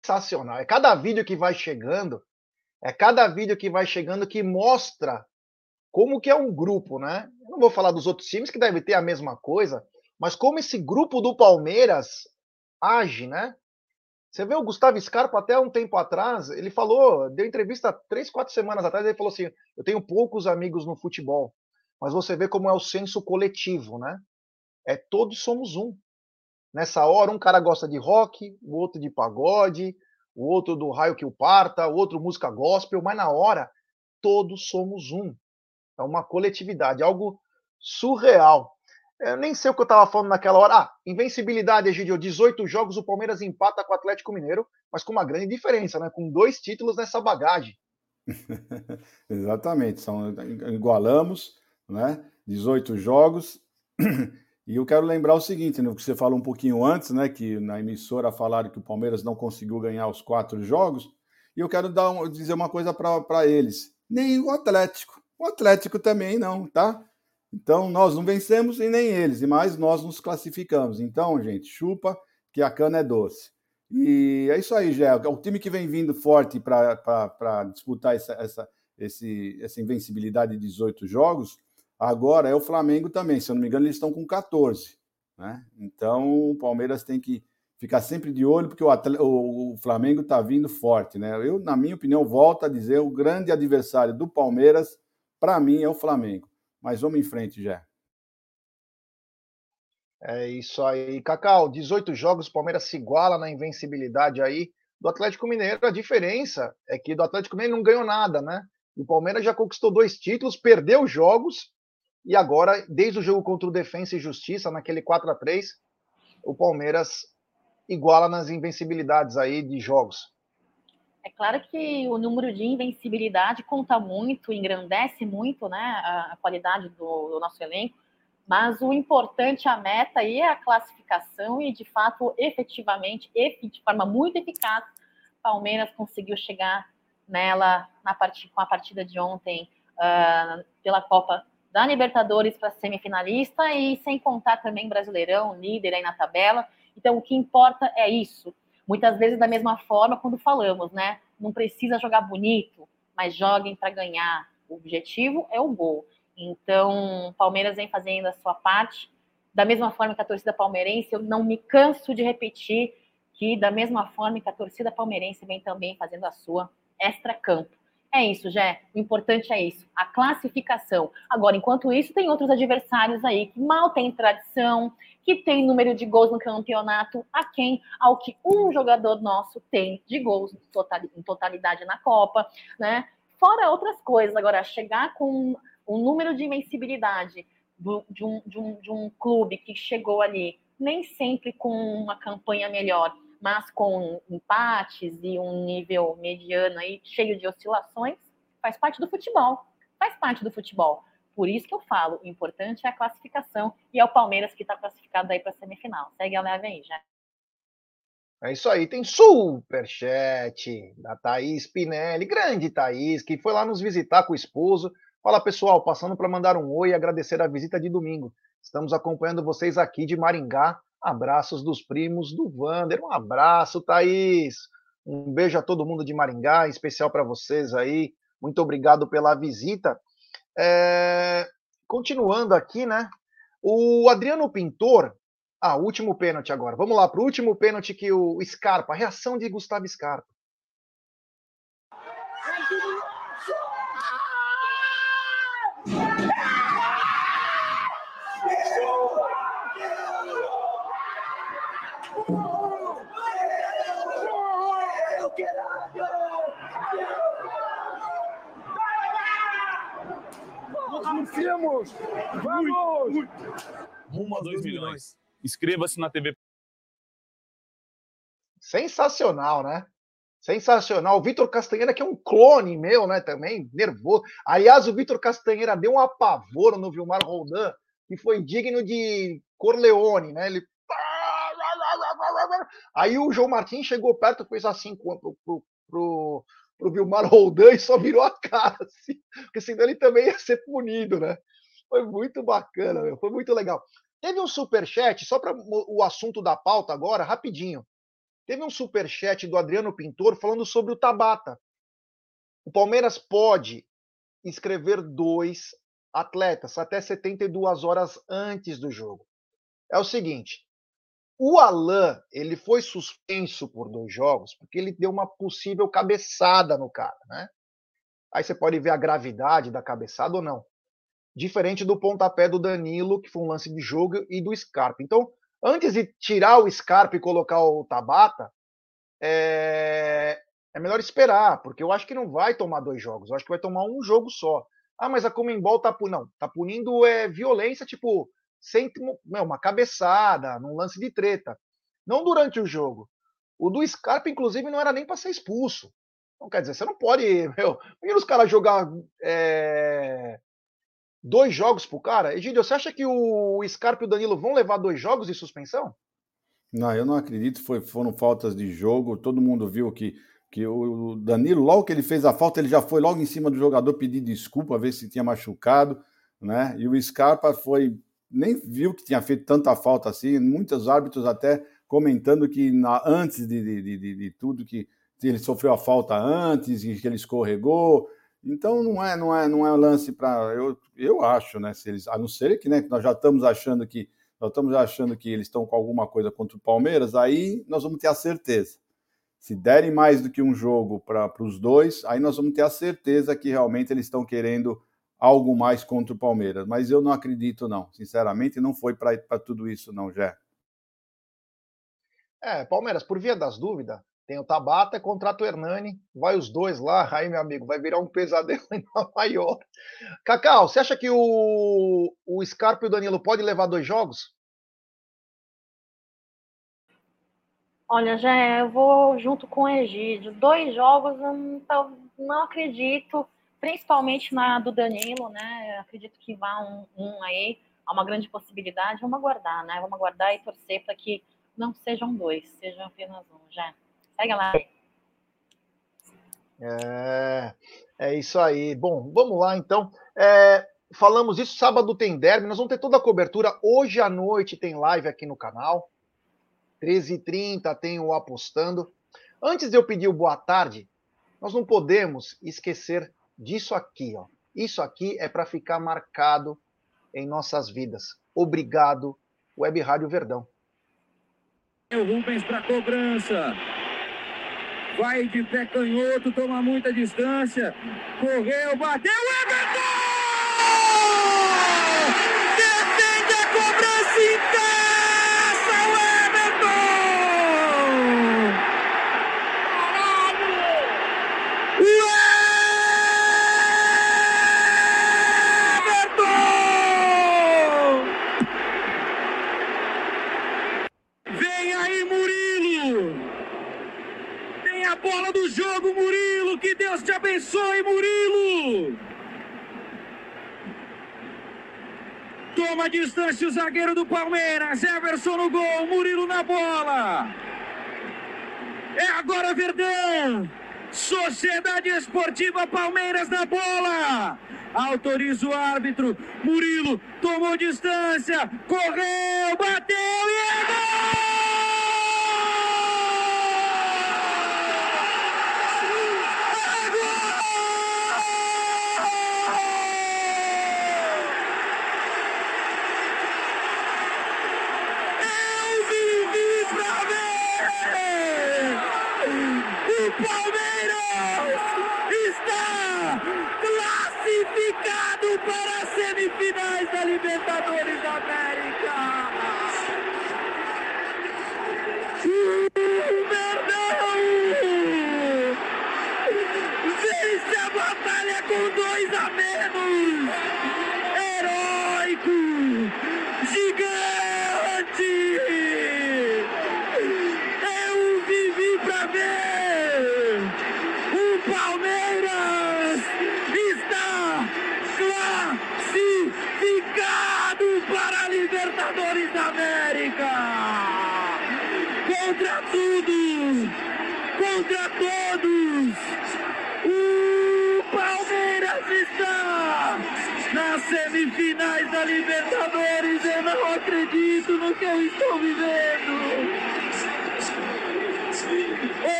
Sensacional. É cada vídeo que vai chegando, é cada vídeo que vai chegando que mostra como que é um grupo, né? Eu não vou falar dos outros times que devem ter a mesma coisa, mas como esse grupo do Palmeiras age, né? Você vê o Gustavo Scarpa até um tempo atrás, ele falou, deu entrevista três, quatro semanas atrás, ele falou assim: eu tenho poucos amigos no futebol, mas você vê como é o senso coletivo, né? É todos somos um. Nessa hora, um cara gosta de rock, o outro de pagode, o outro do raio que o parta, o outro música gospel, mas na hora, todos somos um. É uma coletividade, algo surreal. Eu nem sei o que eu estava falando naquela hora. Ah, invencibilidade, Egidio. 18 jogos, o Palmeiras empata com o Atlético Mineiro, mas com uma grande diferença, né? Com dois títulos nessa bagagem. Exatamente. São, igualamos, né? 18 jogos. E eu quero lembrar o seguinte, né, que você falou um pouquinho antes, né? Que na emissora falaram que o Palmeiras não conseguiu ganhar os quatro jogos. E eu quero dar um, dizer uma coisa para eles. Nem o Atlético. O Atlético também não, tá? Então, nós não vencemos e nem eles, e mais nós nos classificamos. Então, gente, chupa que a cana é doce. E é isso aí, Gé. O time que vem vindo forte para disputar essa, essa, esse, essa invencibilidade de 18 jogos, agora é o Flamengo também. Se eu não me engano, eles estão com 14. Né? Então, o Palmeiras tem que ficar sempre de olho, porque o, o, o Flamengo está vindo forte. Né? Eu, na minha opinião, volto a dizer: o grande adversário do Palmeiras, para mim, é o Flamengo. Mas vamos em frente já. É isso aí. Cacau, 18 jogos, o Palmeiras se iguala na invencibilidade aí do Atlético Mineiro. A diferença é que do Atlético Mineiro não ganhou nada, né? O Palmeiras já conquistou dois títulos, perdeu jogos e agora, desde o jogo contra o Defensa e Justiça, naquele 4 a 3 o Palmeiras iguala nas invencibilidades aí de jogos. É claro que o número de invencibilidade conta muito, engrandece muito né, a, qualidade do, do nosso elenco, mas o importante, a meta aí é a classificação e, de fato, efetivamente, de forma muito eficaz, Palmeiras conseguiu chegar nela na part... com a partida de ontem uh, pela Copa da Libertadores para semifinalista e sem contar também Brasileirão, líder aí na tabela. Então, o que importa é isso Muitas vezes, da mesma forma, quando falamos, né? Não precisa jogar bonito, mas joguem para ganhar. O objetivo é o gol. Então, Palmeiras vem fazendo a sua parte. Da mesma forma que a torcida palmeirense, eu não me canso de repetir que, da mesma forma que a torcida palmeirense vem também fazendo a sua extra-campo. É isso, Jé. O importante é isso, a classificação. Agora, enquanto isso, tem outros adversários aí que mal têm tradição, que tem número de gols no campeonato, a quem, ao que um jogador nosso tem de gols em totalidade na Copa, né? Fora outras coisas. Agora, chegar com um número de invencibilidade de um, de um, de um clube que chegou ali, nem sempre com uma campanha melhor, mas com empates e um nível mediano aí, cheio de oscilações, faz parte do futebol. Faz parte do futebol. Por isso que eu falo, o importante é a classificação e é o Palmeiras que está classificado aí para a semifinal. Segue a leve aí, já. É isso aí, tem superchat da Thaís Pinelli, grande Thaís, que foi lá nos visitar com o esposo. Fala pessoal, passando para mandar um oi e agradecer a visita de domingo. Estamos acompanhando vocês aqui de Maringá, Abraços dos primos do Vander. Um abraço, Thaís. Um beijo a todo mundo de Maringá, em especial para vocês aí. Muito obrigado pela visita. É... Continuando aqui, né? O Adriano Pintor. Ah, último pênalti agora. Vamos lá para o último pênalti que o Scarpa, a reação de Gustavo Scarpa. Vencemos! Vamos! Rumo a 2 milhões. Inscreva-se na TV. Sensacional, né? Sensacional. O Vitor Castanheira, que é um clone meu, né? Também, nervoso. Aliás, o Vitor Castanheira deu um apavoro no Vilmar Roldan, que foi digno de Corleone, né? Ele. Aí o João Martins chegou perto e fez assim pro, pro, pro, pro Vilmar Roldan e só virou a cara, assim, porque senão ele também ia ser punido, né? Foi muito bacana, meu, foi muito legal. Teve um super chat só para o assunto da pauta agora, rapidinho. Teve um super chat do Adriano Pintor falando sobre o Tabata. O Palmeiras pode inscrever dois atletas até 72 horas antes do jogo. É o seguinte: o Alan, ele foi suspenso por dois jogos porque ele deu uma possível cabeçada no cara, né? Aí você pode ver a gravidade da cabeçada ou não. Diferente do pontapé do Danilo, que foi um lance de jogo, e do Scarpa. Então, antes de tirar o Scarpa e colocar o Tabata, é... é melhor esperar, porque eu acho que não vai tomar dois jogos. Eu acho que vai tomar um jogo só. Ah, mas a Comembol tá punindo. Não, tá punindo é, violência, tipo, sem uma cabeçada, num lance de treta. Não durante o jogo. O do Scarpa, inclusive, não era nem para ser expulso. Então, quer dizer, você não pode. Meu, os caras jogar é, dois jogos pro cara. Egídio, você acha que o Scarpa e o Danilo vão levar dois jogos de suspensão? Não, eu não acredito. Foi, foram faltas de jogo. Todo mundo viu que, que o Danilo, logo que ele fez a falta, ele já foi logo em cima do jogador pedir desculpa, ver se tinha machucado. Né? E o Scarpa foi nem viu que tinha feito tanta falta assim. Muitos árbitros até comentando que na, antes de, de, de, de, tudo que ele sofreu a falta antes e que ele escorregou. Então não é não é não é lance para eu, eu acho, né? Se eles a não ser que né, nós já estamos achando que nós estamos achando que eles estão com alguma coisa contra o Palmeiras, aí nós vamos ter a certeza. Se derem mais do que um jogo para os dois, aí nós vamos ter a certeza que realmente eles estão querendo algo mais contra o Palmeiras. Mas eu não acredito, não. Sinceramente, não foi para tudo isso, não, Jé. É, Palmeiras, por via das dúvidas, tem o Tabata, contrata o Hernani, vai os dois lá, aí, meu amigo, vai virar um pesadelo ainda maior. Cacau, você acha que o, o Scarpa e o Danilo podem levar dois jogos? Olha, já eu vou junto com o Egídio. Dois jogos, eu não, não acredito principalmente na do Danilo, né? Eu acredito que vá um, um aí, há uma grande possibilidade. Vamos aguardar, né? Vamos aguardar e torcer para que não sejam dois, sejam apenas um. Já. Segue lá. É, é isso aí. Bom, vamos lá então. É, falamos isso, sábado tem derby, nós vamos ter toda a cobertura. Hoje à noite tem live aqui no canal. 13h30 tem o Apostando. Antes de eu pedir o boa tarde, nós não podemos esquecer disso aqui, ó. Isso aqui é para ficar marcado em nossas vidas. Obrigado, Web Rádio Verdão. O Rubens para cobrança. Vai de pé canhoto, toma muita distância. Correu, bateu, Everton! Deus te abençoe, Murilo! Toma a distância o zagueiro do Palmeiras, Everson no gol, Murilo na bola. É agora Verdão. Sociedade Esportiva Palmeiras na bola. Autoriza o árbitro. Murilo tomou distância, correu, bateu e é gol! para as semifinais da Libertadores da América. O Verdão vence a batalha com dois a menos. Heróico, gigante. Eu vivi para ver o Palmeiras está classificado para a Libertadores da América. Contra tudo, contra todos, o Palmeiras está nas semifinais da Libertadores. Eu não acredito no que eu estou vivendo.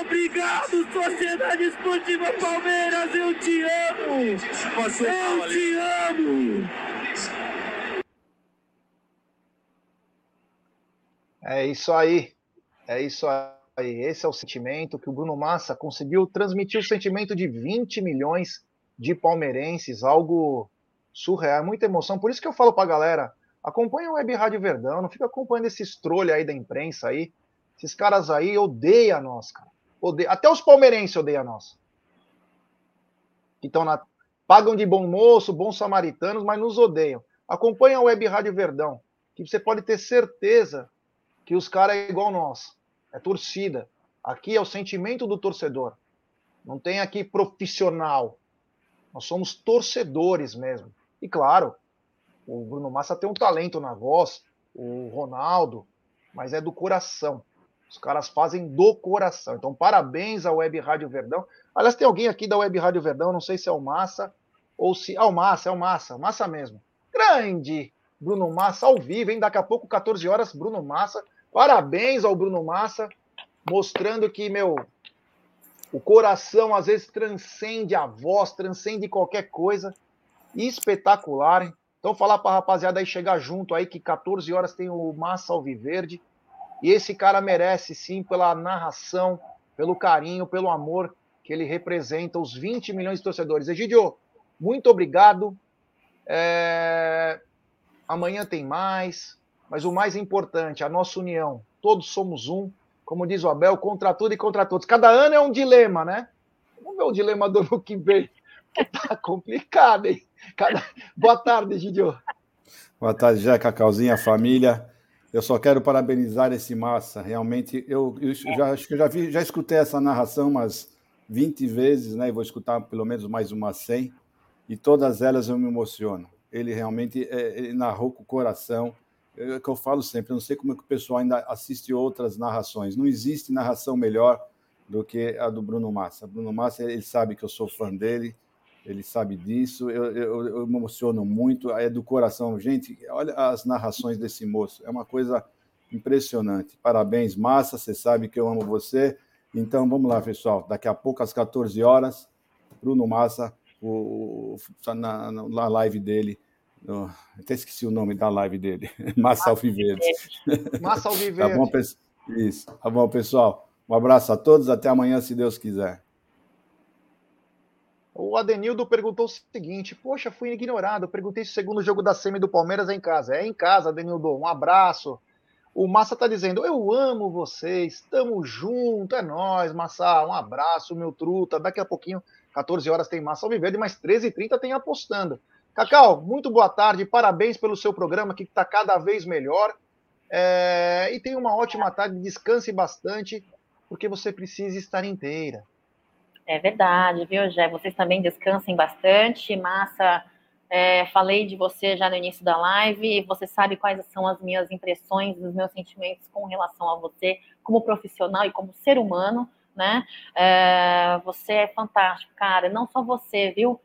Obrigado, Sociedade Esportiva Palmeiras, eu te amo! Eu te amo! É isso aí. É isso aí. Esse é o sentimento que o Bruno Massa conseguiu transmitir o sentimento de 20 milhões de palmeirenses, algo surreal, muita emoção. Por isso que eu falo pra galera, acompanha o Web Rádio Verdão, não fica acompanhando esses trolha aí da imprensa aí. Esses caras aí odeiam nós, cara. Odeia. Até os palmeirenses odeiam nós. Que estão na. Pagam de bom moço, bons samaritanos, mas nos odeiam. Acompanha o Web Rádio Verdão, que você pode ter certeza que os caras é igual nós. É torcida. Aqui é o sentimento do torcedor. Não tem aqui profissional. Nós somos torcedores mesmo. E claro, o Bruno Massa tem um talento na voz, o Ronaldo, mas é do coração. Os caras fazem do coração. Então, parabéns à Web Rádio Verdão. Aliás, tem alguém aqui da Web Rádio Verdão, não sei se é o Massa ou se. Ah, o Massa, é o Massa, Massa mesmo. Grande Bruno Massa ao vivo, hein? Daqui a pouco, 14 horas, Bruno Massa. Parabéns ao Bruno Massa, mostrando que, meu, o coração às vezes transcende a voz, transcende qualquer coisa. Espetacular, hein? Então, falar para a rapaziada aí chegar junto aí, que 14 horas tem o Massa Alviverde. E esse cara merece sim pela narração, pelo carinho, pelo amor que ele representa, os 20 milhões de torcedores. Egidio, muito obrigado. É... Amanhã tem mais, mas o mais importante, a nossa união. Todos somos um, como diz o Abel, contra tudo e contra todos. Cada ano é um dilema, né? Vamos ver o dilema do ano que vem. Tá complicado, hein? Cada... Boa tarde, Egidio. Boa tarde, Jé, Cacauzinha, família. Eu só quero parabenizar esse massa. Realmente, eu, eu já acho que eu já vi, já escutei essa narração umas 20 vezes, né? E vou escutar pelo menos mais umas 100. E todas elas eu me emociono. Ele realmente é, ele narrou com o coração. É que eu falo sempre. Eu não sei como é que o pessoal ainda assiste outras narrações. Não existe narração melhor do que a do Bruno Massa. Bruno Massa, ele sabe que eu sou fã dele ele sabe disso. Eu, eu, eu, me emociono muito, é do coração. Gente, olha as narrações desse moço, é uma coisa impressionante. Parabéns, Massa, você sabe que eu amo você. Então vamos lá, pessoal. Daqui a pouco, às 14 horas, Bruno Massa, o, o na, na live dele. Até esqueci o nome da live dele. Massa Alviverde. Massa Alviverde. tá bom, Isso. Tá bom, pessoal. Um abraço a todos. Até amanhã, se Deus quiser. O Adenildo perguntou o seguinte: Poxa, fui ignorado. Eu perguntei se o segundo jogo da Semi do Palmeiras é em casa. É em casa, Adenildo. Um abraço. O Massa tá dizendo: Eu amo vocês, estamos junto, é nós, Massa. Um abraço, meu truta. Daqui a pouquinho, 14 horas, tem Massa Alviverde, mas 13h30 tem apostando. Cacau, muito boa tarde, parabéns pelo seu programa que está cada vez melhor. É... E tenha uma ótima tarde, descanse bastante, porque você precisa estar inteira. É verdade, viu, Jé? Vocês também descansem bastante. Massa, é, falei de você já no início da live. Você sabe quais são as minhas impressões, os meus sentimentos com relação a você, como profissional e como ser humano, né? É, você é fantástico, cara. Não só você, viu?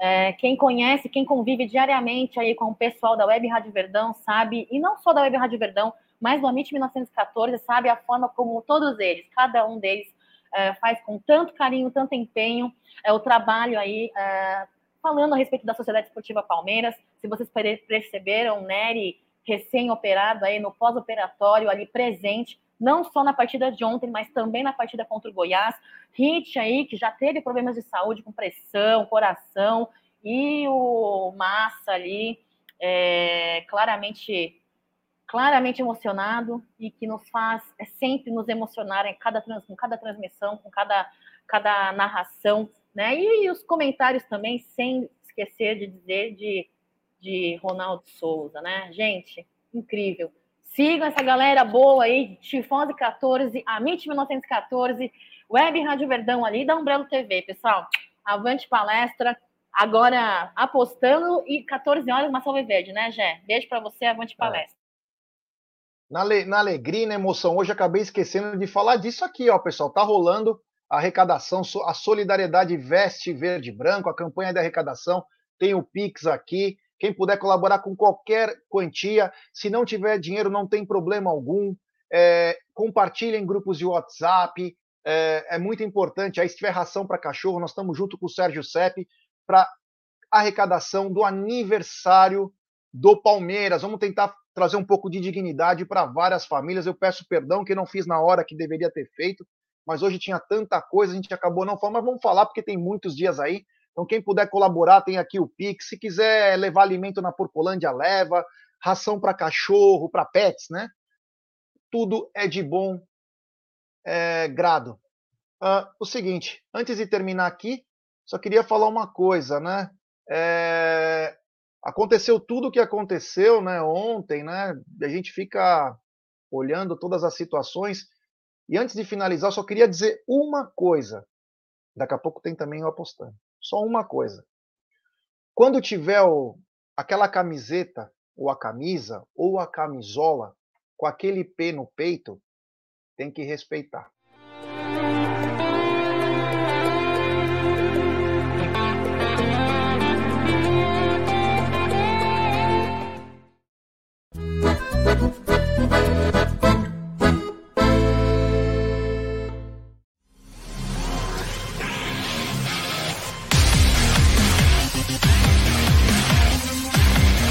É, quem conhece, quem convive diariamente aí com o pessoal da Web Rádio Verdão sabe, e não só da Web Rádio Verdão, mas do Amit 1914, sabe a forma como todos eles, cada um deles, é, faz com tanto carinho, tanto empenho, é, o trabalho aí, é, falando a respeito da Sociedade Esportiva Palmeiras. Se vocês perceberam, Nery recém-operado aí no pós-operatório, ali presente, não só na partida de ontem, mas também na partida contra o Goiás. Hit aí, que já teve problemas de saúde com pressão, coração, e o Massa ali, é, claramente claramente emocionado e que nos faz é, sempre nos emocionar em cada, com cada transmissão, com cada, cada narração, né? E, e, os comentários também, sem esquecer de dizer de, de Ronaldo Souza, né? Gente, incrível. Sigam essa galera boa aí, Tifose 14, Amit 1914, Web Rádio Verdão ali da Umbrello TV, pessoal. Avante palestra. Agora apostando e 14 horas, uma salve verde, né, Gé? Beijo para você, avante é. palestra. Na, na alegria e na emoção, hoje acabei esquecendo de falar disso aqui, ó, pessoal. Tá rolando a arrecadação, a Solidariedade Veste Verde Branco, a campanha de arrecadação. Tem o Pix aqui. Quem puder colaborar com qualquer quantia, se não tiver dinheiro, não tem problema algum. É, compartilhem em grupos de WhatsApp. É, é, muito importante. Aí, se tiver ração para cachorro, nós estamos junto com o Sérgio Sepp para arrecadação do aniversário do Palmeiras. Vamos tentar trazer um pouco de dignidade para várias famílias. Eu peço perdão que não fiz na hora que deveria ter feito, mas hoje tinha tanta coisa, a gente acabou não falando, mas vamos falar porque tem muitos dias aí. Então, quem puder colaborar, tem aqui o Pix. Se quiser levar alimento na Porcolândia, leva. Ração para cachorro, para pets, né? Tudo é de bom é, grado. Uh, o seguinte, antes de terminar aqui, só queria falar uma coisa, né? É, aconteceu tudo o que aconteceu, né? Ontem, né? A gente fica olhando todas as situações. E antes de finalizar, só queria dizer uma coisa. Daqui a pouco tem também o apostando. Só uma coisa. Quando tiver o, aquela camiseta, ou a camisa, ou a camisola, com aquele P no peito, tem que respeitar.